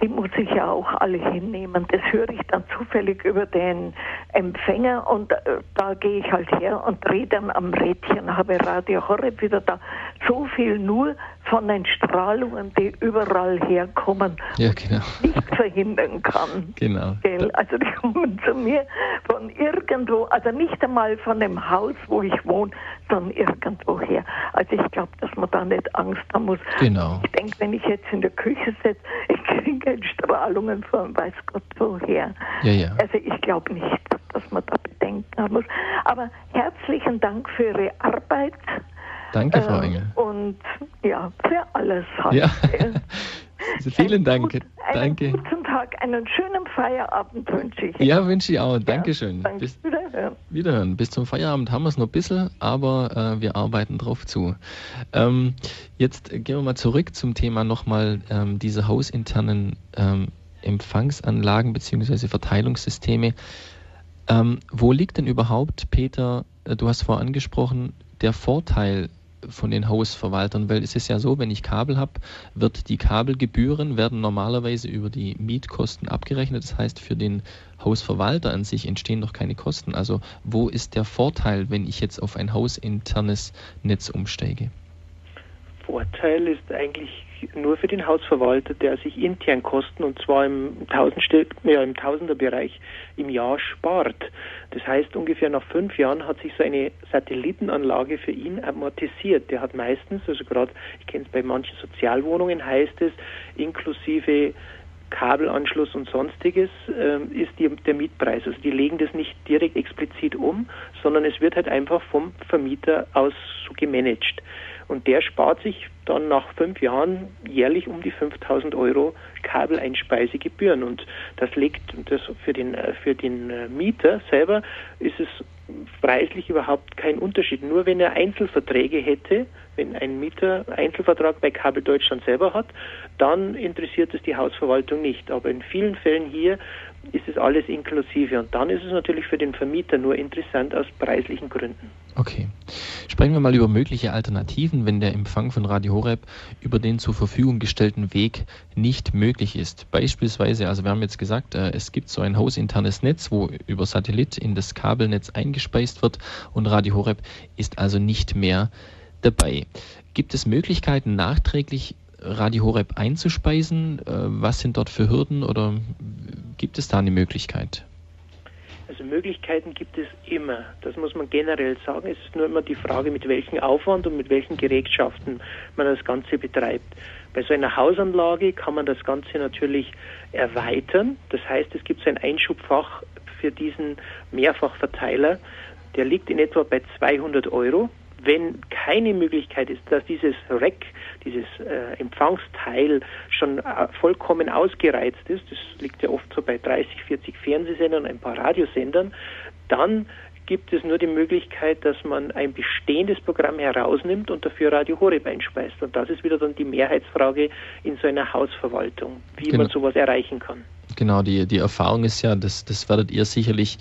die muss ich ja auch alle hinnehmen. Das höre ich dann zufällig über den Empfänger und äh, da gehe ich halt her und drehe dann am Rädchen, habe Radio Horeb wieder da. So viel nur von den Strahlungen, die überall herkommen, ja, genau. nicht verhindern kann. Genau. Also die kommen zu mir von irgendwo, also nicht einmal von dem Haus, wo ich wohne, sondern irgendwo her. Also ich glaube, dass man da nicht Angst haben muss. Genau. Ich denke, wenn ich jetzt in der Küche sitze, ich <laughs> Strahlungen von weiß Gott woher. Ja, ja. Also ich glaube nicht, dass man da Bedenken haben muss. Aber herzlichen Dank für Ihre Arbeit. Danke, Frau äh, Engel. Und ja, für alles. Halt. Ja. <laughs> Vielen Dank. Gut, einen Danke. guten Tag, einen schönen Feierabend wünsche ich. Ja, wünsche ich auch. Dankeschön. Ja, danke. Bis, wiederhören. wiederhören. Bis zum Feierabend haben wir es noch ein bisschen, aber äh, wir arbeiten drauf zu. Ähm, jetzt gehen wir mal zurück zum Thema nochmal ähm, diese hausinternen ähm, Empfangsanlagen bzw. Verteilungssysteme. Ähm, wo liegt denn überhaupt, Peter, äh, du hast vorher angesprochen, der Vorteil von den Hausverwaltern, weil es ist ja so, wenn ich Kabel habe, wird die Kabelgebühren werden normalerweise über die Mietkosten abgerechnet. Das heißt, für den Hausverwalter an sich entstehen doch keine Kosten. Also wo ist der Vorteil, wenn ich jetzt auf ein hausinternes Netz umsteige? Vorteil ist eigentlich nur für den Hausverwalter, der sich intern Kosten und zwar im, Tausend, ja, im Tausenderbereich im Jahr spart. Das heißt, ungefähr nach fünf Jahren hat sich so eine Satellitenanlage für ihn amortisiert. Der hat meistens, also gerade, ich kenne es bei manchen Sozialwohnungen, heißt es, inklusive Kabelanschluss und sonstiges äh, ist die, der Mietpreis. Also die legen das nicht direkt explizit um, sondern es wird halt einfach vom Vermieter aus so gemanagt. Und der spart sich dann nach fünf Jahren jährlich um die 5000 Euro Kabeleinsspeisegebühren. Und das legt das für den, äh, für den äh, Mieter selber ist es preislich überhaupt kein Unterschied. Nur wenn er Einzelverträge hätte, wenn ein Mieter Einzelvertrag bei Kabel Deutschland selber hat, dann interessiert es die Hausverwaltung nicht. Aber in vielen Fällen hier ist es alles inklusive. Und dann ist es natürlich für den Vermieter nur interessant aus preislichen Gründen. Okay. Sprechen wir mal über mögliche Alternativen, wenn der Empfang von Radio Horeb über den zur Verfügung gestellten Weg nicht möglich ist. Beispielsweise, also wir haben jetzt gesagt, äh, es gibt so ein hausinternes Netz, wo über Satellit in das Kabelnetz eingespeist wird und Radio Horeb ist also nicht mehr dabei. Gibt es Möglichkeiten, nachträglich Radio Horeb einzuspeisen? Äh, was sind dort für Hürden oder gibt es da eine Möglichkeit? Also Möglichkeiten gibt es immer. Das muss man generell sagen. Es ist nur immer die Frage, mit welchem Aufwand und mit welchen Gerätschaften man das Ganze betreibt. Bei so einer Hausanlage kann man das Ganze natürlich erweitern. Das heißt, es gibt so ein Einschubfach für diesen Mehrfachverteiler. Der liegt in etwa bei 200 Euro wenn keine Möglichkeit ist, dass dieses Rack, dieses äh, Empfangsteil schon äh, vollkommen ausgereizt ist, das liegt ja oft so bei 30, 40 Fernsehsendern und ein paar Radiosendern, dann gibt es nur die Möglichkeit, dass man ein bestehendes Programm herausnimmt und dafür Radio Horeb einspeist. Und das ist wieder dann die Mehrheitsfrage in so einer Hausverwaltung, wie genau. man sowas erreichen kann. Genau, die, die Erfahrung ist ja, das, das werdet ihr sicherlich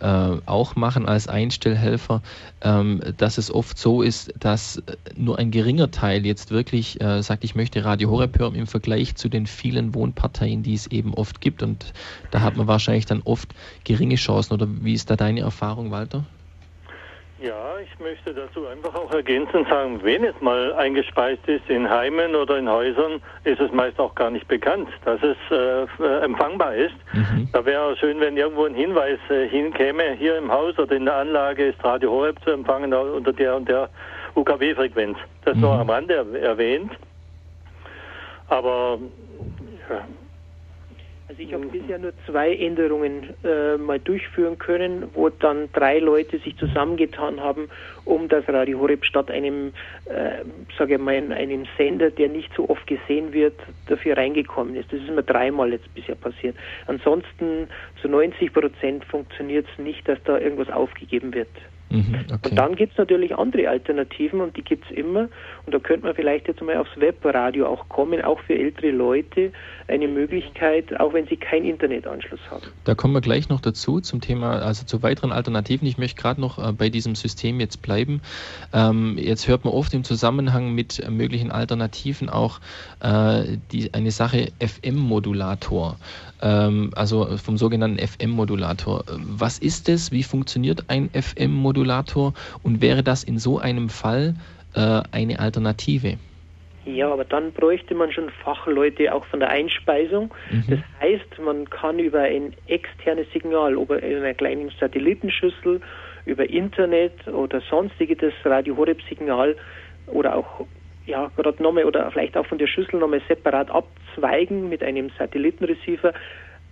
auch machen als Einstellhelfer, ähm, dass es oft so ist, dass nur ein geringer Teil jetzt wirklich äh, sagt, ich möchte Radio Horeb hören im Vergleich zu den vielen Wohnparteien, die es eben oft gibt. Und da hat man wahrscheinlich dann oft geringe Chancen. Oder wie ist da deine Erfahrung, Walter? Ja, ich möchte dazu einfach auch ergänzend sagen, wenn es mal eingespeist ist in Heimen oder in Häusern, ist es meist auch gar nicht bekannt, dass es äh, äh empfangbar ist. Mhm. Da wäre schön, wenn irgendwo ein Hinweis äh, hinkäme, hier im Haus oder in der Anlage ist Radio Horeb zu empfangen unter der und der UKW-Frequenz. Das mhm. nur am Rande erwähnt. Aber ja, also ich habe bisher nur zwei Änderungen äh, mal durchführen können, wo dann drei Leute sich zusammengetan haben, um das Radio Horeb statt einem, äh, sage ich mal, einem Sender, der nicht so oft gesehen wird, dafür reingekommen ist. Das ist mir dreimal jetzt bisher passiert. Ansonsten zu 90 Prozent funktioniert es nicht, dass da irgendwas aufgegeben wird. Mhm, okay. Und dann gibt es natürlich andere Alternativen und die gibt es immer. Und da könnte man vielleicht jetzt mal aufs Webradio auch kommen, auch für ältere Leute eine Möglichkeit, auch wenn sie keinen Internetanschluss haben. Da kommen wir gleich noch dazu zum Thema, also zu weiteren Alternativen. Ich möchte gerade noch äh, bei diesem System jetzt bleiben. Ähm, jetzt hört man oft im Zusammenhang mit möglichen Alternativen auch äh, die, eine Sache FM-Modulator also vom sogenannten FM-Modulator. Was ist es? Wie funktioniert ein FM-Modulator? Und wäre das in so einem Fall äh, eine Alternative? Ja, aber dann bräuchte man schon Fachleute auch von der Einspeisung. Mhm. Das heißt, man kann über ein externes Signal, ob in einer kleinen Satellitenschüssel, über Internet oder sonstige das Radio Horeb Signal oder auch ja, gerade nochmal oder vielleicht auch von der Schüssel nochmal separat abzweigen mit einem Satellitenreceiver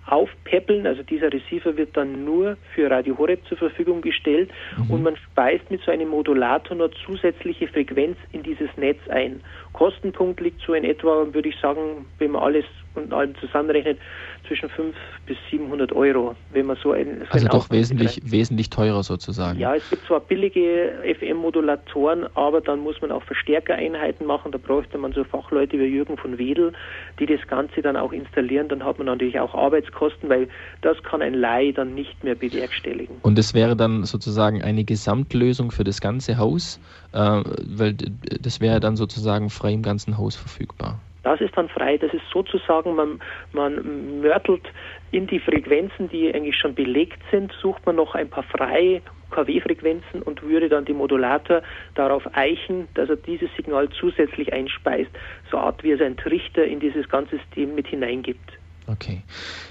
aufpäppeln. Also dieser Receiver wird dann nur für Radio Horeb zur Verfügung gestellt mhm. und man speist mit so einem Modulator noch zusätzliche Frequenz in dieses Netz ein. Kostenpunkt liegt so in etwa, würde ich sagen, wenn man alles und allem zusammenrechnet, zwischen 500 bis 700 Euro, wenn man so ein so Also doch wesentlich, wesentlich teurer sozusagen. Ja, es gibt zwar billige FM-Modulatoren, aber dann muss man auch Verstärkereinheiten machen. Da bräuchte man so Fachleute wie Jürgen von Wedel, die das Ganze dann auch installieren. Dann hat man natürlich auch Arbeitskosten, weil das kann ein Laie dann nicht mehr bewerkstelligen. Und das wäre dann sozusagen eine Gesamtlösung für das ganze Haus, äh, weil das wäre dann sozusagen frei im ganzen Haus verfügbar. Das ist dann frei. Das ist sozusagen, man, man mörtelt in die Frequenzen, die eigentlich schon belegt sind, sucht man noch ein paar freie KW-Frequenzen und würde dann den Modulator darauf eichen, dass er dieses Signal zusätzlich einspeist, so Art wie es ein Trichter in dieses ganze System mit hineingibt. Okay.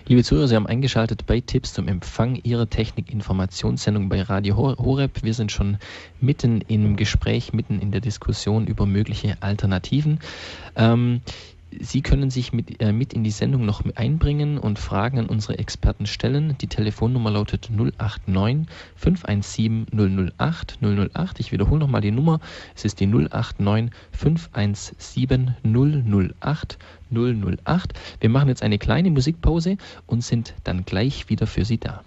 Liebe Zuhörer, Sie haben eingeschaltet bei Tipps zum Empfang Ihrer Technik-Informationssendung bei Radio Horeb. Wir sind schon mitten im Gespräch, mitten in der Diskussion über mögliche Alternativen. Ähm, Sie können sich mit, äh, mit in die Sendung noch einbringen und Fragen an unsere Experten stellen. Die Telefonnummer lautet 089 517 008 008. Ich wiederhole nochmal die Nummer. Es ist die 089 517 008 008. Wir machen jetzt eine kleine Musikpause und sind dann gleich wieder für Sie da.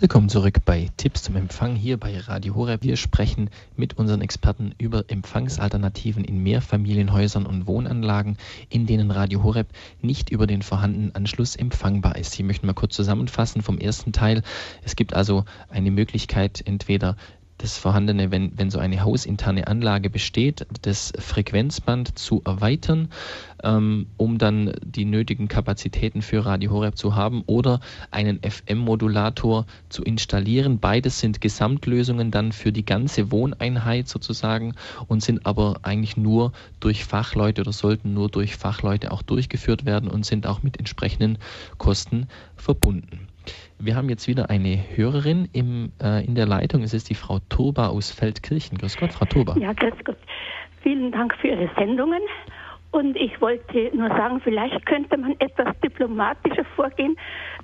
Willkommen zurück bei Tipps zum Empfang hier bei Radio Horeb. Wir sprechen mit unseren Experten über Empfangsalternativen in Mehrfamilienhäusern und Wohnanlagen, in denen Radio Horeb nicht über den vorhandenen Anschluss empfangbar ist. Hier möchten wir kurz zusammenfassen vom ersten Teil. Es gibt also eine Möglichkeit, entweder das vorhandene, wenn, wenn so eine hausinterne Anlage besteht, das Frequenzband zu erweitern, ähm, um dann die nötigen Kapazitäten für Radio Horeb zu haben oder einen FM-Modulator zu installieren. Beides sind Gesamtlösungen dann für die ganze Wohneinheit sozusagen und sind aber eigentlich nur durch Fachleute oder sollten nur durch Fachleute auch durchgeführt werden und sind auch mit entsprechenden Kosten verbunden. Wir haben jetzt wieder eine Hörerin im, äh, in der Leitung. Es ist die Frau Turba aus Feldkirchen. Grüß Gott, Frau Turba. Ja, grüß Gott. Vielen Dank für Ihre Sendungen. Und ich wollte nur sagen, vielleicht könnte man etwas diplomatischer vorgehen,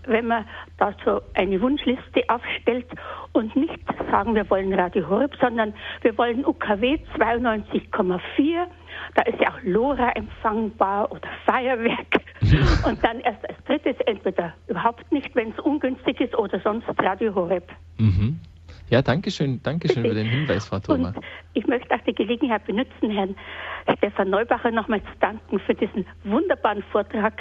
wenn man da so eine Wunschliste aufstellt und nicht sagen, wir wollen Radio Horeb, sondern wir wollen UKW 92,4. Da ist ja auch LoRa empfangbar oder Feuerwerk. <laughs> und dann erst als drittes entweder überhaupt nicht, wenn es ungünstig ist, oder sonst Radio Horeb. Mhm. Ja, danke schön, danke schön für den Hinweis, Frau Thoma. Und ich möchte auch die Gelegenheit benutzen, Herrn Stefan Neubacher nochmal zu danken für diesen wunderbaren Vortrag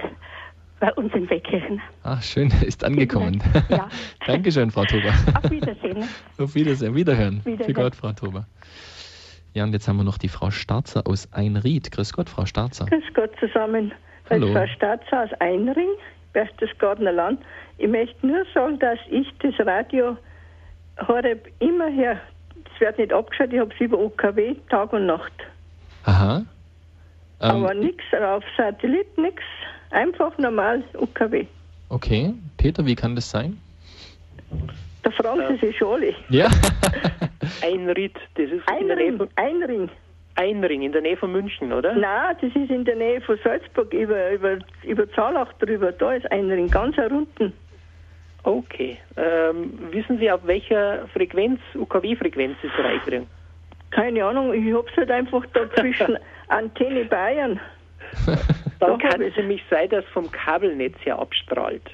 bei uns in Weckkirchen. Ach, schön, <laughs> ist angekommen. Ja. <laughs> Dankeschön, Frau Tober. Auf Wiedersehen. <laughs> Auf Wiedersehen, Wiederhören. Wiederhören. Für Gott, Frau Tober. Ja, und jetzt haben wir noch die Frau Starzer aus Einried. Grüß Gott, Frau Starzer. Grüß Gott zusammen. Hallo. Frau Starzer aus Einring, Berchtesgadener Land. Ich möchte nur sagen, dass ich das Radio Horeb immer her, es wird nicht abgeschaut, ich habe es über OKW Tag und Nacht. Aha. Ähm, Aber nichts auf Satellit, nichts. Einfach normal UKW. Okay. Peter, wie kann das sein? Da fragen Sie sich alle. Ja. <laughs> Einried, das ist Einring, in der Nähe von, Einring. Einring, in der Nähe von München, oder? Nein, das ist in der Nähe von Salzburg, über, über, über Zalach drüber. Da ist Einring, ganz unten. Okay. Ähm, wissen Sie, auf welcher Frequenz, UKW-Frequenz ist der Einring? Keine Ahnung, ich hab's halt einfach da <laughs> zwischen Antenne Bayern. Dann kann es nämlich sein, dass vom Kabelnetz her abstrahlt.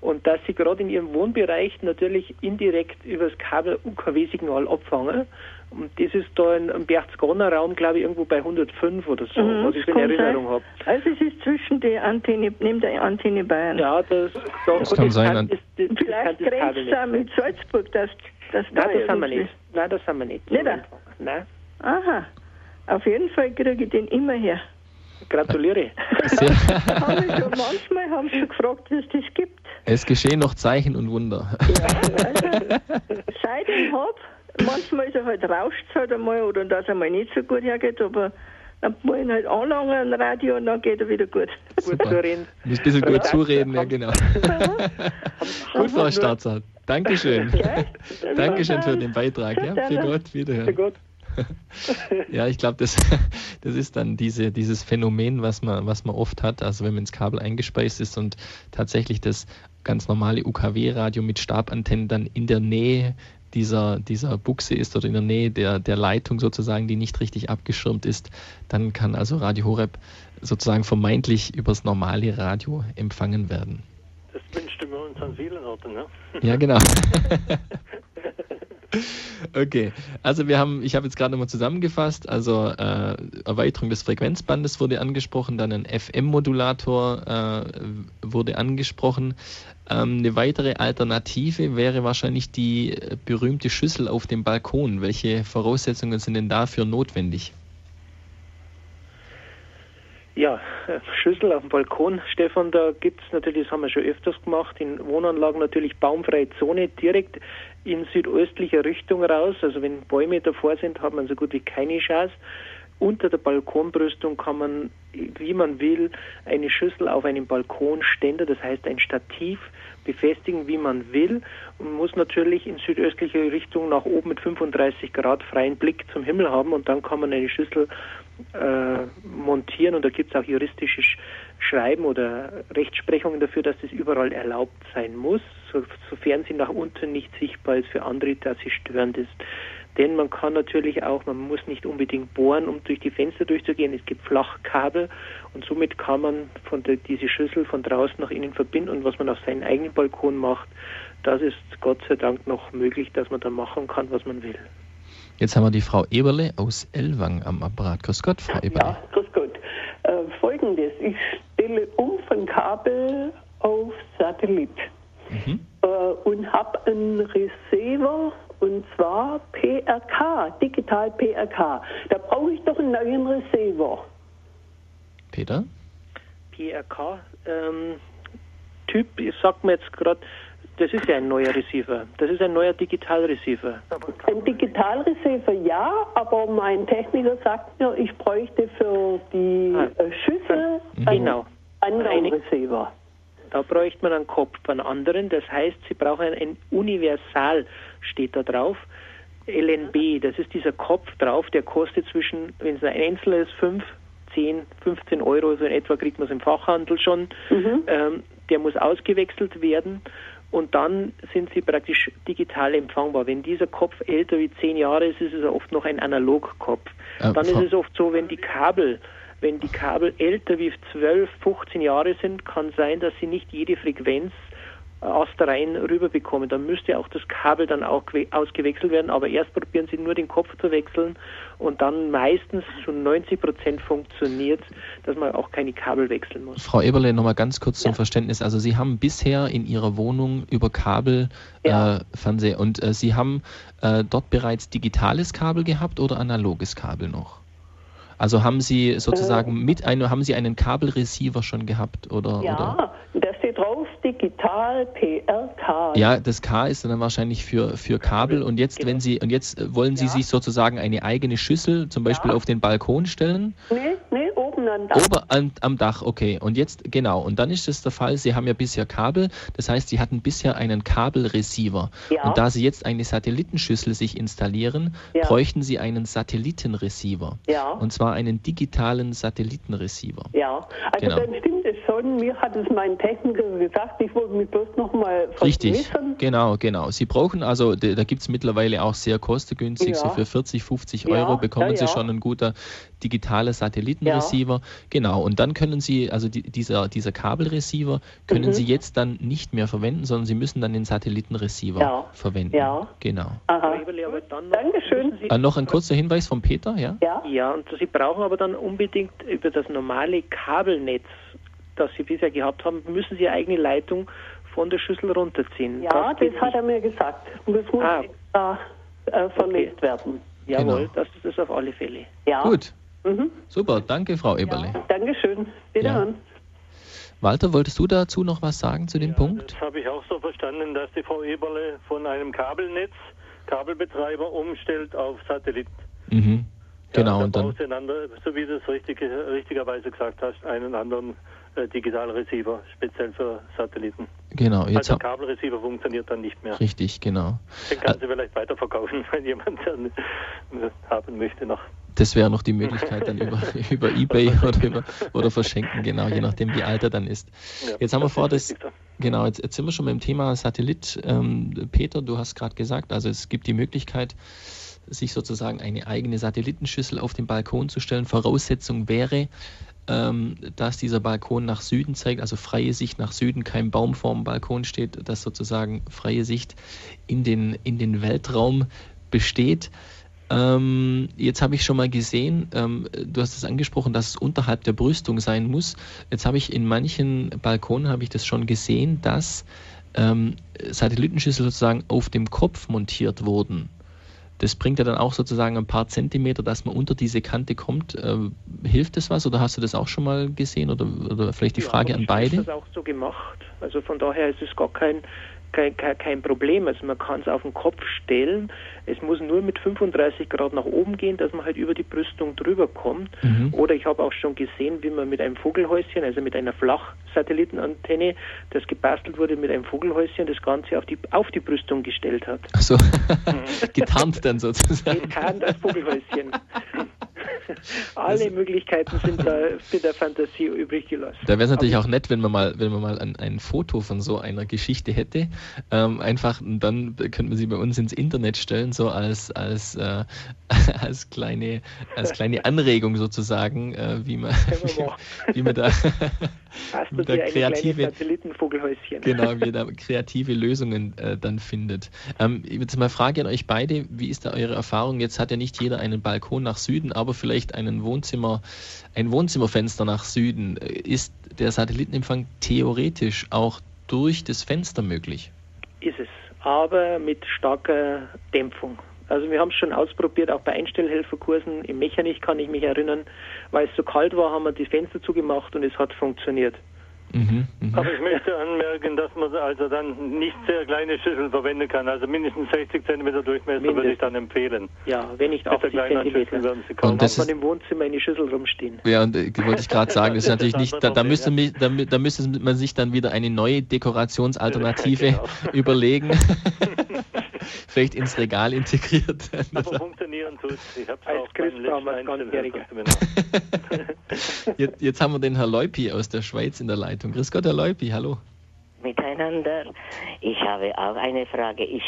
Und dass sie gerade in ihrem Wohnbereich natürlich indirekt über das Kabel UKW-Signal abfangen. Und das ist da im Berchtesgadener Raum, glaube ich, irgendwo bei 105 oder so, mhm, was ich in Erinnerung habe. Also es ist zwischen der Antenne, neben der Antenne Bayern. Ja, das, da, das kann sein. Kann, das, das, Vielleicht grenzt es mit Salzburg, dass das Nein, da das haben wir nicht. Nein, das haben wir nicht. Nicht? Nein. Aha. Auf jeden Fall kriege ich den immer her. Gratuliere. <laughs> haben schon, manchmal haben sie gefragt, wie es das gibt. Es geschehen noch Zeichen und Wunder. Ja, also, seit ich habe, manchmal ist er halt rauscht halt einmal oder dass er mal nicht so gut hergeht, aber dann muss ich halt anlangen ein Radio und dann geht er wieder gut. Gut zureden. Ein bisschen gut zureden, ja genau. <laughs> gut, Frau Staatsamt. Dankeschön. <laughs> Ja, <laughs> Dankeschön für den Beitrag. Ja, für Gott, wiederhören. Für Gott. ja, ich glaube, das, das ist dann diese, dieses Phänomen, was man, was man oft hat. Also wenn man ins Kabel eingespeist ist und tatsächlich das ganz normale UKW-Radio mit Stabantennen dann in der Nähe dieser, dieser Buchse ist oder in der Nähe der, der Leitung sozusagen, die nicht richtig abgeschirmt ist, dann kann also Radio Horeb sozusagen vermeintlich übers normale Radio empfangen werden. Das wünschte man uns an vielen Orten, ne? Ja, genau. <laughs> <laughs> Okay, also wir haben, ich habe jetzt gerade nochmal zusammengefasst, also äh, Erweiterung des Frequenzbandes wurde angesprochen, dann ein FM-Modulator äh, wurde angesprochen. Ähm, eine weitere Alternative wäre wahrscheinlich die berühmte Schüssel auf dem Balkon. Welche Voraussetzungen sind denn dafür notwendig? Ja, Schüssel auf dem Balkon, Stefan, da gibt es natürlich, das haben wir schon öfters gemacht, in Wohnanlagen natürlich baumfreie Zone direkt in südöstlicher Richtung raus. Also wenn Bäume davor sind, hat man so gut wie keine Chance. Unter der Balkonbrüstung kann man, wie man will, eine Schüssel auf einem Balkonständer, das heißt ein Stativ, befestigen, wie man will und muss natürlich in südöstlicher Richtung nach oben mit 35 Grad freien Blick zum Himmel haben und dann kann man eine Schüssel äh, montieren und da gibt es auch juristische Schreiben oder Rechtsprechungen dafür, dass das überall erlaubt sein muss, so, sofern sie nach unten nicht sichtbar ist für andere, dass sie störend ist. Denn man kann natürlich auch, man muss nicht unbedingt bohren, um durch die Fenster durchzugehen. Es gibt Flachkabel und somit kann man von der, diese Schüssel von draußen nach innen verbinden und was man auf seinen eigenen Balkon macht, das ist Gott sei Dank noch möglich, dass man da machen kann, was man will. Jetzt haben wir die Frau Eberle aus Elwang am Apparat. Grüß Gott, Frau Eberle. Ja, grüß Gott. Äh, Folgendes, ich stelle um von Kabel auf Satellit mhm. äh, und habe einen Receiver und zwar PRK, digital PRK. Da brauche ich doch einen neuen Receiver. Peter? PRK, ähm, Typ, ich sag mir jetzt gerade, das ist ja ein neuer Receiver. Das ist ein neuer Digitalreceiver. Ein Digitalreceiver ja, aber mein Techniker sagt mir, ich bräuchte für die ah. Schüssel einen genau. anderen Receiver. Da bräuchte man einen Kopf, einen anderen. Das heißt, Sie brauchen ein Universal, steht da drauf. LNB, das ist dieser Kopf drauf, der kostet zwischen, wenn es ein einzelner ist, 5, 10, 15 Euro, so in etwa kriegt man es im Fachhandel schon. Mhm. Ähm, der muss ausgewechselt werden und dann sind sie praktisch digital empfangbar. Wenn dieser Kopf älter wie 10 Jahre ist, ist es oft noch ein Analogkopf. Äh, dann ist es oft so, wenn die Kabel wenn die Kabel älter wie 12, 15 Jahre sind, kann sein, dass sie nicht jede Frequenz Astrein rüberbekommen. Dann müsste auch das Kabel dann auch ausgewechselt werden, aber erst probieren Sie nur den Kopf zu wechseln und dann meistens schon 90 Prozent funktioniert, dass man auch keine Kabel wechseln muss. Frau Eberle, nochmal ganz kurz zum ja. Verständnis. Also Sie haben bisher in Ihrer Wohnung über Kabel ja. äh, Fernseher und äh, Sie haben äh, dort bereits digitales Kabel gehabt oder analoges Kabel noch? Also haben Sie sozusagen äh. mit einem, haben Sie einen Kabelreceiver schon gehabt oder? Ja, oder? Digital PRK. Ja, das K ist dann wahrscheinlich für, für Kabel und jetzt, genau. wenn Sie, und jetzt wollen Sie ja. sich sozusagen eine eigene Schüssel zum Beispiel ja. auf den Balkon stellen? Nee, am Dach. Ober, am, am Dach, okay. Und jetzt, genau, und dann ist es der Fall, Sie haben ja bisher Kabel, das heißt, Sie hatten bisher einen Kabelreceiver. Ja. Und da Sie jetzt eine Satellitenschüssel sich installieren, ja. bräuchten Sie einen Satellitenreceiver. Ja. Und zwar einen digitalen Satellitenreceiver. Ja, also genau. dann stimmt es schon. Mir hat es mein Techniker gesagt, ich wollte mich bloß nochmal Richtig, genau, genau. Sie brauchen also, da gibt es mittlerweile auch sehr kostengünstig, so für 40, 50 Euro bekommen Sie schon ein guter digitaler Satellitenreceiver. Genau, und dann können Sie, also die, dieser, dieser Kabelreceiver, können mhm. Sie jetzt dann nicht mehr verwenden, sondern Sie müssen dann den Satellitenreceiver ja. verwenden. Ja. Genau. Aha. Dankeschön. Äh, noch ein kurzer Hinweis von Peter, ja? Ja. Ja, und Sie brauchen aber dann unbedingt über das normale Kabelnetz, das Sie bisher gehabt haben, müssen Sie Ihre eigene Leitung von der Schüssel runterziehen. Ja, das, das hat er mir gesagt. Das muss ah. da äh, vernetzt okay. werden. Jawohl, genau. das ist es auf alle Fälle. Ja. Gut. Mhm. Super, danke Frau Eberle. Ja, Dankeschön. Wiederhören. Ja. Walter, wolltest du dazu noch was sagen zu dem ja, Punkt? Das habe ich auch so verstanden, dass die Frau Eberle von einem Kabelnetz, Kabelbetreiber umstellt auf Satellit. Mhm. Genau, ja, und dann. so wie du es richtig, richtigerweise gesagt hast, einen anderen äh, Digitalreceiver, speziell für Satelliten. Genau, jetzt also der Kabelreceiver funktioniert dann nicht mehr. Richtig, genau. Den kannst du vielleicht weiterverkaufen, <laughs> wenn jemand den haben möchte noch. Das wäre noch die Möglichkeit dann über, <laughs> über Ebay <laughs> oder, über, oder verschenken, genau, je nachdem wie alt er dann ist. Ja, jetzt haben wir vor, das, genau, jetzt, jetzt sind wir schon beim Thema Satellit. Ähm, Peter, du hast gerade gesagt, also es gibt die Möglichkeit, sich sozusagen eine eigene Satellitenschüssel auf den Balkon zu stellen. Voraussetzung wäre, ähm, dass dieser Balkon nach Süden zeigt, also freie Sicht nach Süden, kein Baum vorm Balkon steht, dass sozusagen freie Sicht in den, in den Weltraum besteht. Ähm, jetzt habe ich schon mal gesehen, ähm, du hast es angesprochen, dass es unterhalb der Brüstung sein muss. Jetzt habe ich in manchen Balkonen habe ich das schon gesehen, dass ähm, Satellitenschüssel sozusagen auf dem Kopf montiert wurden. Das bringt ja dann auch sozusagen ein paar Zentimeter, dass man unter diese Kante kommt. Äh, hilft das was oder hast du das auch schon mal gesehen oder, oder vielleicht die Frage ja, an beide? Ich habe das auch so gemacht. Also von daher ist es gar kein, kein, kein Problem. Also man kann es auf den Kopf stellen. Es muss nur mit 35 Grad nach oben gehen, dass man halt über die Brüstung drüber kommt. Mhm. Oder ich habe auch schon gesehen, wie man mit einem Vogelhäuschen, also mit einer Flachsatellitenantenne, das gebastelt wurde mit einem Vogelhäuschen, das Ganze auf die, auf die Brüstung gestellt hat. Achso, mhm. <laughs> getarnt dann sozusagen. Getarnt als Vogelhäuschen. <laughs> Alle Möglichkeiten sind da für der Fantasie übrig gelassen. Da wäre es natürlich auch nett, wenn man mal, wenn man mal ein, ein Foto von so einer Geschichte hätte. Ähm, einfach, dann könnte man sie bei uns ins Internet stellen, so als, als, äh, <laughs> als, kleine, als kleine Anregung sozusagen, äh, wie man, <laughs> wie, wie man da, Hast du da kreative Satellitenvogelhäuschen. Genau, wie da kreative Lösungen äh, dann findet. Ähm, jetzt mal Frage an euch beide, wie ist da eure Erfahrung? Jetzt hat ja nicht jeder einen Balkon nach Süden, aber vielleicht einen Wohnzimmer, ein Wohnzimmerfenster nach Süden. Ist der Satellitenempfang theoretisch auch durch das Fenster möglich? Ist es, aber mit starker Dämpfung. Also wir haben es schon ausprobiert, auch bei Einstellhelferkursen. Im Mechanik kann ich mich erinnern, weil es so kalt war, haben wir die Fenster zugemacht und es hat funktioniert. Mhm, mh. Aber ich möchte anmerken, dass man also dann nicht sehr kleine Schüsseln verwenden kann. Also mindestens 60 cm Durchmesser Mindest. würde ich dann empfehlen. Ja, wenn nicht 80 cm. Und das hat man im Wohnzimmer eine Schüssel rumstehen. Ja, und äh, wollte ich gerade sagen, das ist <laughs> natürlich nicht, da, da, müsste mich, da, da, müsste man sich dann wieder eine neue Dekorationsalternative <laughs> genau. <laughs> überlegen. Vielleicht ins Regal integriert. Aber funktionieren tut Ich habe <laughs> <laughs> jetzt, jetzt haben wir den Herr Leupi aus der Schweiz in der Leitung. Grüß Gott, Herr Leupi, hallo miteinander. Ich habe auch eine Frage. Ich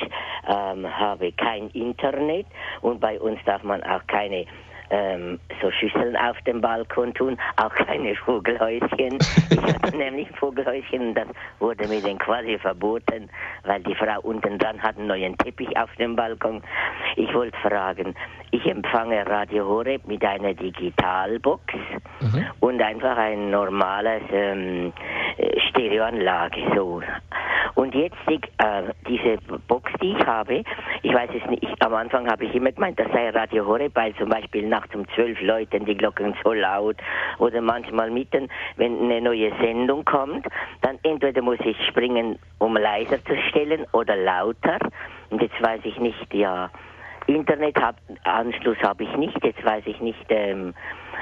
ähm, habe kein Internet und bei uns darf man auch keine ähm, so Schüsseln auf dem Balkon tun, auch keine <laughs> Vogelhäuschen. Ich hatte <laughs> nämlich ein Vogelhäuschen und das wurde mir dann quasi verboten, weil die Frau unten dran hat einen neuen Teppich auf dem Balkon. Ich wollte fragen, ich empfange Radio Horeb mit einer Digitalbox mhm. und einfach ein normales ähm, Stereoanlage so. Und jetzt die, äh, diese Box, die ich habe, ich weiß es nicht, ich, am Anfang habe ich immer gemeint, das sei Radio Horeb, weil zum Beispiel nachts um zwölf Leuten die Glocken so laut oder manchmal mitten, wenn eine neue Sendung kommt, dann entweder muss ich springen, um leiser zu stellen oder lauter. Und jetzt weiß ich nicht, ja, Internetanschluss habe ich nicht, jetzt weiß ich nicht, ähm,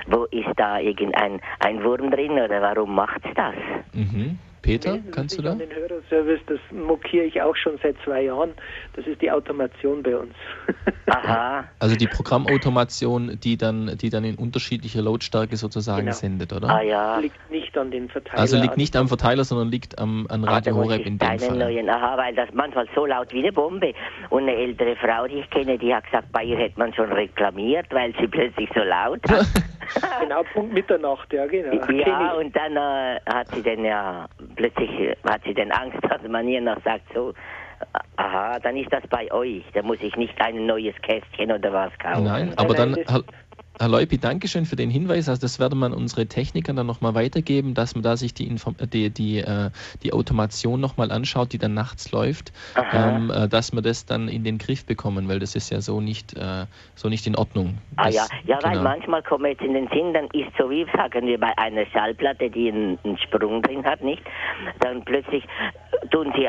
wo ist da irgendein ein Wurm drin oder warum macht es das? Mhm. Peter, kannst du da? Den Hörerservice, das mokiere ich auch schon seit zwei Jahren. Das ist die Automation bei uns. <laughs> Aha. Also die Programmautomation, die dann, die dann in unterschiedlicher Lautstärke sozusagen genau. sendet, oder? Ah ja. Liegt nicht an den Verteiler. Also liegt nicht am Verteiler, sondern liegt am an ah, Radio Horeb in dem Fall. Neuen, aha, weil das manchmal so laut wie eine Bombe. Und eine ältere Frau, die ich kenne, die hat gesagt, bei ihr hätte man schon reklamiert, weil sie plötzlich so laut hat. <laughs> <laughs> genau, Punkt Mitternacht, ja genau. Ja, und dann äh, hat sie dann ja plötzlich hat sie dann Angst, <laughs> dass man ihr noch sagt, so, aha, dann ist das bei euch. Da muss ich nicht ein neues Kästchen oder was kaufen. Nein, aber dann, Herr Leupi, danke schön für den Hinweis. Also das werde man unsere Techniker dann nochmal weitergeben, dass man da sich die, Inform die, die, äh, die Automation nochmal anschaut, die dann nachts läuft, ähm, äh, dass wir das dann in den Griff bekommen, weil das ist ja so nicht, äh, so nicht in Ordnung. Ah das, ja, ja genau. weil manchmal kommt jetzt in den Sinn, dann ist so wie, sagen wir, bei einer Schallplatte, die einen, einen Sprung drin hat, nicht? Dann plötzlich tun sie,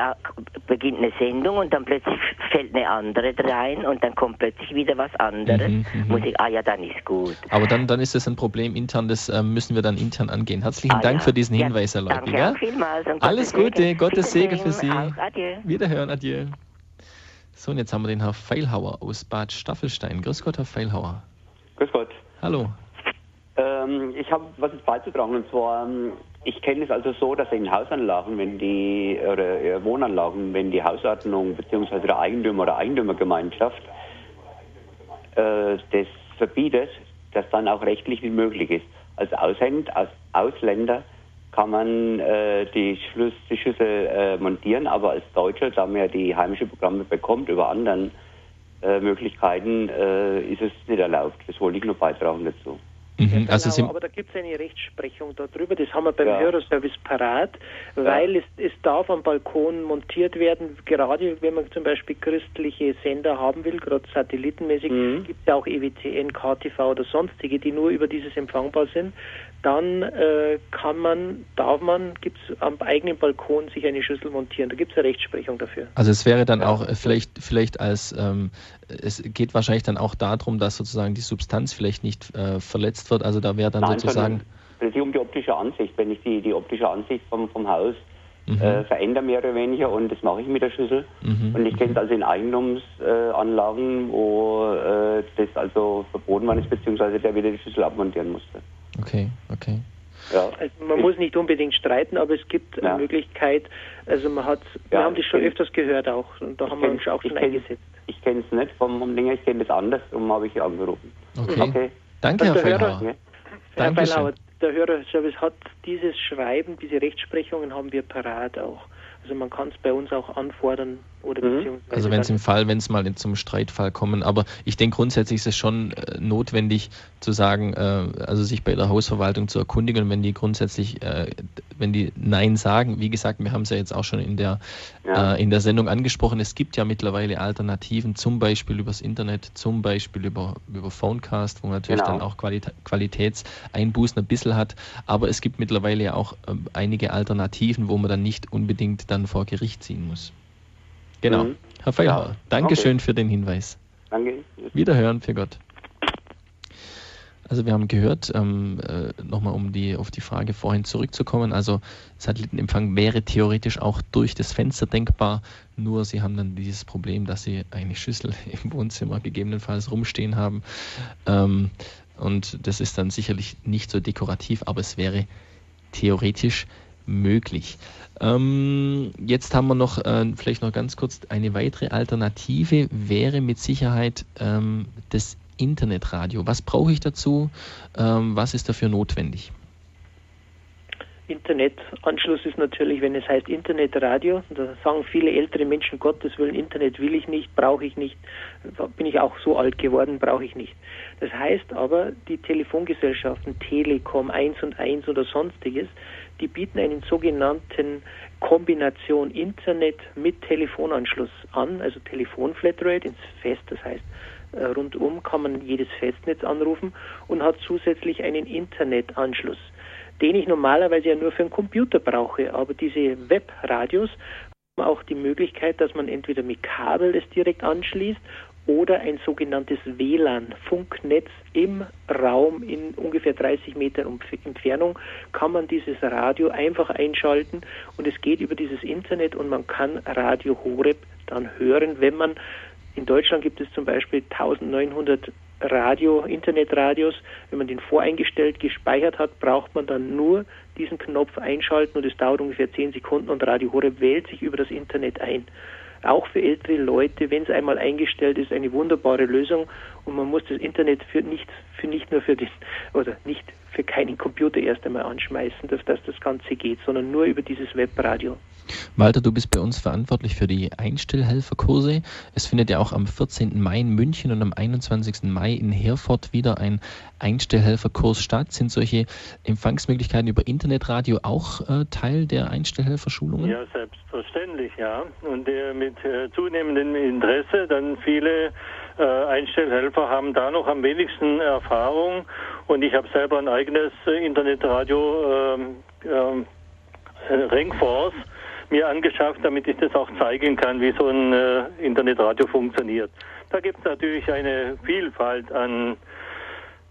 beginnt eine Sendung und dann plötzlich fällt eine andere rein und dann kommt plötzlich wieder was anderes. Mhm, mhm. Muss ich, ah ja, dann ist gut gut. Aber dann, dann ist das ein Problem intern, das äh, müssen wir dann intern angehen. Herzlichen ah, Dank ja. für diesen Hinweis, Herr Leute. Danke vielmals. Alles Gute, Segen. Gottes Segen für Sie. Adieu. Wiederhören, adieu. So, und jetzt haben wir den Herr Feilhauer aus Bad Staffelstein. Grüß Gott, Herr Feilhauer. Grüß Gott. Hallo. Ähm, ich habe was beizutragen und zwar, ähm, ich kenne es also so, dass in Hausanlagen, wenn die, oder äh, Wohnanlagen, wenn die Hausordnung bzw. der Eigentümer oder Eigentümergemeinschaft äh, das verbietet, das dann auch rechtlich nicht möglich ist. Als, Aushänd, als Ausländer kann man äh, die, Schlüs die Schüssel äh, montieren, aber als Deutscher, da man ja die heimischen Programme bekommt über anderen äh, Möglichkeiten, äh, ist es nicht erlaubt. Das wollte ich nur beitragen dazu. Mhm, also genau, aber da gibt es eine Rechtsprechung darüber, das haben wir beim ja. Hörerservice parat, weil ja. es, es darf am Balkon montiert werden, gerade wenn man zum Beispiel christliche Sender haben will, gerade satellitenmäßig, mhm. gibt es ja auch EWTN, KTV oder sonstige, die nur über dieses empfangbar sind dann äh, kann man, darf man, gibt es am eigenen Balkon sich eine Schüssel montieren. Da gibt es eine Rechtsprechung dafür. Also es wäre dann ja. auch äh, vielleicht, vielleicht als, ähm, es geht wahrscheinlich dann auch darum, dass sozusagen die Substanz vielleicht nicht äh, verletzt wird. Also da wäre dann Nein, sozusagen... Es geht um die optische Ansicht. Wenn ich die, die optische Ansicht vom, vom Haus mhm. äh, verändere mehr oder weniger und das mache ich mit der Schüssel. Mhm. Und ich kenne es also in Eigentumsanlagen, äh, wo äh, das also verboten war, beziehungsweise der wieder die Schüssel abmontieren musste. Okay, okay. Ja. Also man ich, muss nicht unbedingt streiten, aber es gibt ja. eine Möglichkeit, also man hat, wir haben das schon öfters gehört auch und da haben wir uns auch schon eingesetzt. Ich kenne es nicht vom, vom Ding, ich kenne das anders, darum habe ich angerufen. Okay. okay. Danke, Herr Feilhauer. Herr Feilhauer, der Hörerservice hat dieses Schreiben, diese Rechtsprechungen haben wir parat auch. Also man kann es bei uns auch anfordern. Also wenn es im Fall, wenn es mal zum Streitfall kommen, aber ich denke grundsätzlich ist es schon äh, notwendig zu sagen, äh, also sich bei der Hausverwaltung zu erkundigen, wenn die grundsätzlich äh, wenn die Nein sagen. Wie gesagt, wir haben es ja jetzt auch schon in der, ja. äh, in der Sendung angesprochen. Es gibt ja mittlerweile Alternativen, zum Beispiel übers Internet, zum Beispiel über, über Phonecast, wo man natürlich genau. dann auch Qualitä Qualitätseinbußen ein bisschen hat. Aber es gibt mittlerweile ja auch äh, einige Alternativen, wo man dann nicht unbedingt dann vor Gericht ziehen muss. Genau. Mhm. Herr Feilhauer, ja. Dankeschön okay. für den Hinweis. Danke. Wiederhören, für Gott. Also wir haben gehört, ähm, äh, nochmal um die, auf die Frage vorhin zurückzukommen, also Satellitenempfang wäre theoretisch auch durch das Fenster denkbar, nur sie haben dann dieses Problem, dass sie eine Schüssel <laughs> im Wohnzimmer gegebenenfalls rumstehen haben. Ähm, und das ist dann sicherlich nicht so dekorativ, aber es wäre theoretisch möglich. Ähm, jetzt haben wir noch äh, vielleicht noch ganz kurz eine weitere Alternative wäre mit Sicherheit ähm, das Internetradio. Was brauche ich dazu? Ähm, was ist dafür notwendig? Internetanschluss ist natürlich, wenn es heißt Internetradio, da sagen viele ältere Menschen, Gottes Willen, Internet will ich nicht, brauche ich nicht, bin ich auch so alt geworden, brauche ich nicht. Das heißt aber, die Telefongesellschaften Telekom 1 und 1 oder sonstiges, die bieten einen sogenannten Kombination Internet mit Telefonanschluss an, also Telefonflatrate ins Fest, das heißt äh, rundum kann man jedes Festnetz anrufen und hat zusätzlich einen Internetanschluss, den ich normalerweise ja nur für einen Computer brauche. Aber diese Webradios haben auch die Möglichkeit, dass man entweder mit Kabel das direkt anschließt oder ein sogenanntes WLAN-Funknetz im Raum in ungefähr 30 Metern Entfernung kann man dieses Radio einfach einschalten und es geht über dieses Internet und man kann Radio Horeb dann hören, wenn man in Deutschland gibt es zum Beispiel 1900 Radio, Internetradios. Wenn man den voreingestellt gespeichert hat, braucht man dann nur diesen Knopf einschalten und es dauert ungefähr 10 Sekunden und Radio Horeb wählt sich über das Internet ein. Auch für ältere Leute, wenn es einmal eingestellt ist, eine wunderbare Lösung und man muss das Internet für nicht, für nicht nur für den, oder nicht für keinen Computer erst einmal anschmeißen, dass, dass das Ganze geht, sondern nur über dieses Webradio. Walter, du bist bei uns verantwortlich für die Einstellhelferkurse. Es findet ja auch am 14. Mai in München und am 21. Mai in Herford wieder ein Einstellhelferkurs statt. Sind solche Empfangsmöglichkeiten über Internetradio auch äh, Teil der Einstellhelferschulungen? Ja, selbstverständlich, ja. Und äh, mit äh, zunehmendem Interesse, dann viele äh, Einstellhelfer haben da noch am wenigsten Erfahrung. Und ich habe selber ein eigenes äh, Internetradio, ähm, ähm, äh, Ringforce mir angeschafft, damit ich das auch zeigen kann, wie so ein äh, Internetradio funktioniert. Da gibt es natürlich eine Vielfalt an,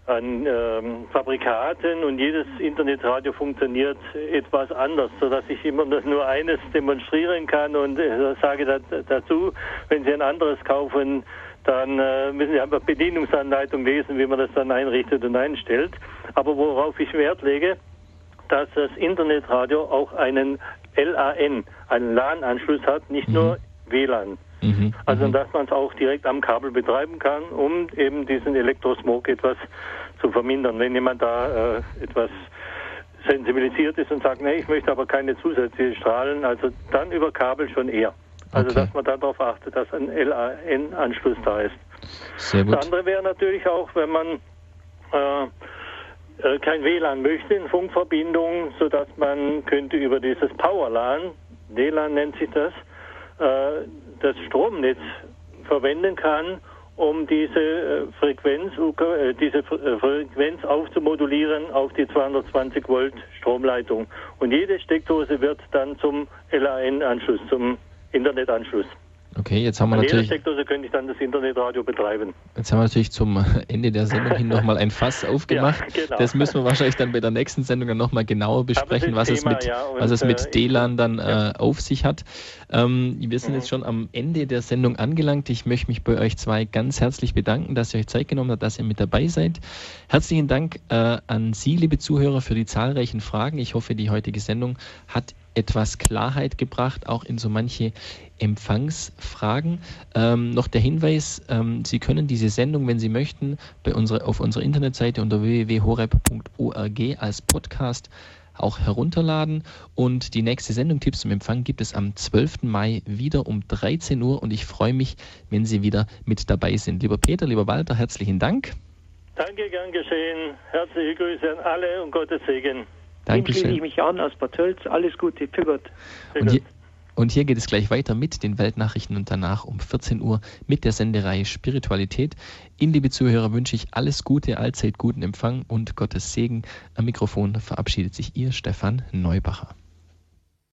an ähm, Fabrikaten und jedes Internetradio funktioniert etwas anders, sodass ich immer nur eines demonstrieren kann und äh, sage da, dazu, wenn Sie ein anderes kaufen, dann äh, müssen Sie einfach Bedienungsanleitung lesen, wie man das dann einrichtet und einstellt. Aber worauf ich Wert lege, dass das Internetradio auch einen LAN, einen LAN-Anschluss hat, nicht mhm. nur WLAN. Mhm. Also mhm. dass man es auch direkt am Kabel betreiben kann, um eben diesen Elektrosmog etwas zu vermindern. Wenn jemand da äh, etwas sensibilisiert ist und sagt, nee, ich möchte aber keine zusätzlichen Strahlen, also dann über Kabel schon eher. Also okay. dass man darauf achtet, dass ein LAN-Anschluss da ist. Sehr gut. Das andere wäre natürlich auch, wenn man äh, äh, kein WLAN möchte in Funkverbindung, sodass man könnte über dieses Powerlan, WLAN nennt sich das, äh, das Stromnetz verwenden kann, um diese äh, Frequenz, diese Frequenz aufzumodulieren auf die 220 Volt Stromleitung. Und jede Steckdose wird dann zum LAN-Anschluss, zum Internetanschluss. Okay, jetzt haben wir An natürlich. Steckdose könnte ich dann das Internetradio betreiben. Jetzt haben wir natürlich zum <laughs> Ende der Sendung hin nochmal ein Fass <laughs> aufgemacht. ja, genau. Das müssen wir wahrscheinlich dann bei der nächsten Sendung dann nochmal genauer besprechen, was, Thema, es mit, ja, was es mit äh, DLAN dann ja. äh, auf sich hat. Ähm, wir sind mhm. jetzt schon am Ende der Sendung angelangt. Ich möchte mich bei euch zwei ganz herzlich bedanken, dass ihr euch Zeit genommen habt, dass ihr mit dabei seid. Herzlichen Dank äh, an Sie, liebe Zuhörer, für die zahlreichen Fragen. Ich hoffe, die heutige Sendung hat etwas Klarheit gebracht, auch in so manche Empfangsfragen. Ähm, noch der Hinweis, ähm, Sie können diese Sendung, wenn Sie möchten, bei unserer, auf unserer Internetseite unter www.horeb.org als Podcast auch herunterladen. Und die nächste Sendung Tipps zum Empfang gibt es am 12. Mai wieder um 13 Uhr und ich freue mich, wenn Sie wieder mit dabei sind. Lieber Peter, lieber Walter, herzlichen Dank. Danke, gern geschehen. Herzliche Grüße an alle und Gottes Segen. Dankeschön. Dem schließe ich mich an aus Bad Tölz. Alles Gute, für Gott. Für und, hier, und hier geht es gleich weiter mit den Weltnachrichten und danach um 14 Uhr mit der Sendereihe Spiritualität. Ihnen, liebe Zuhörer, wünsche ich alles Gute, allzeit guten Empfang und Gottes Segen. Am Mikrofon verabschiedet sich Ihr Stefan Neubacher.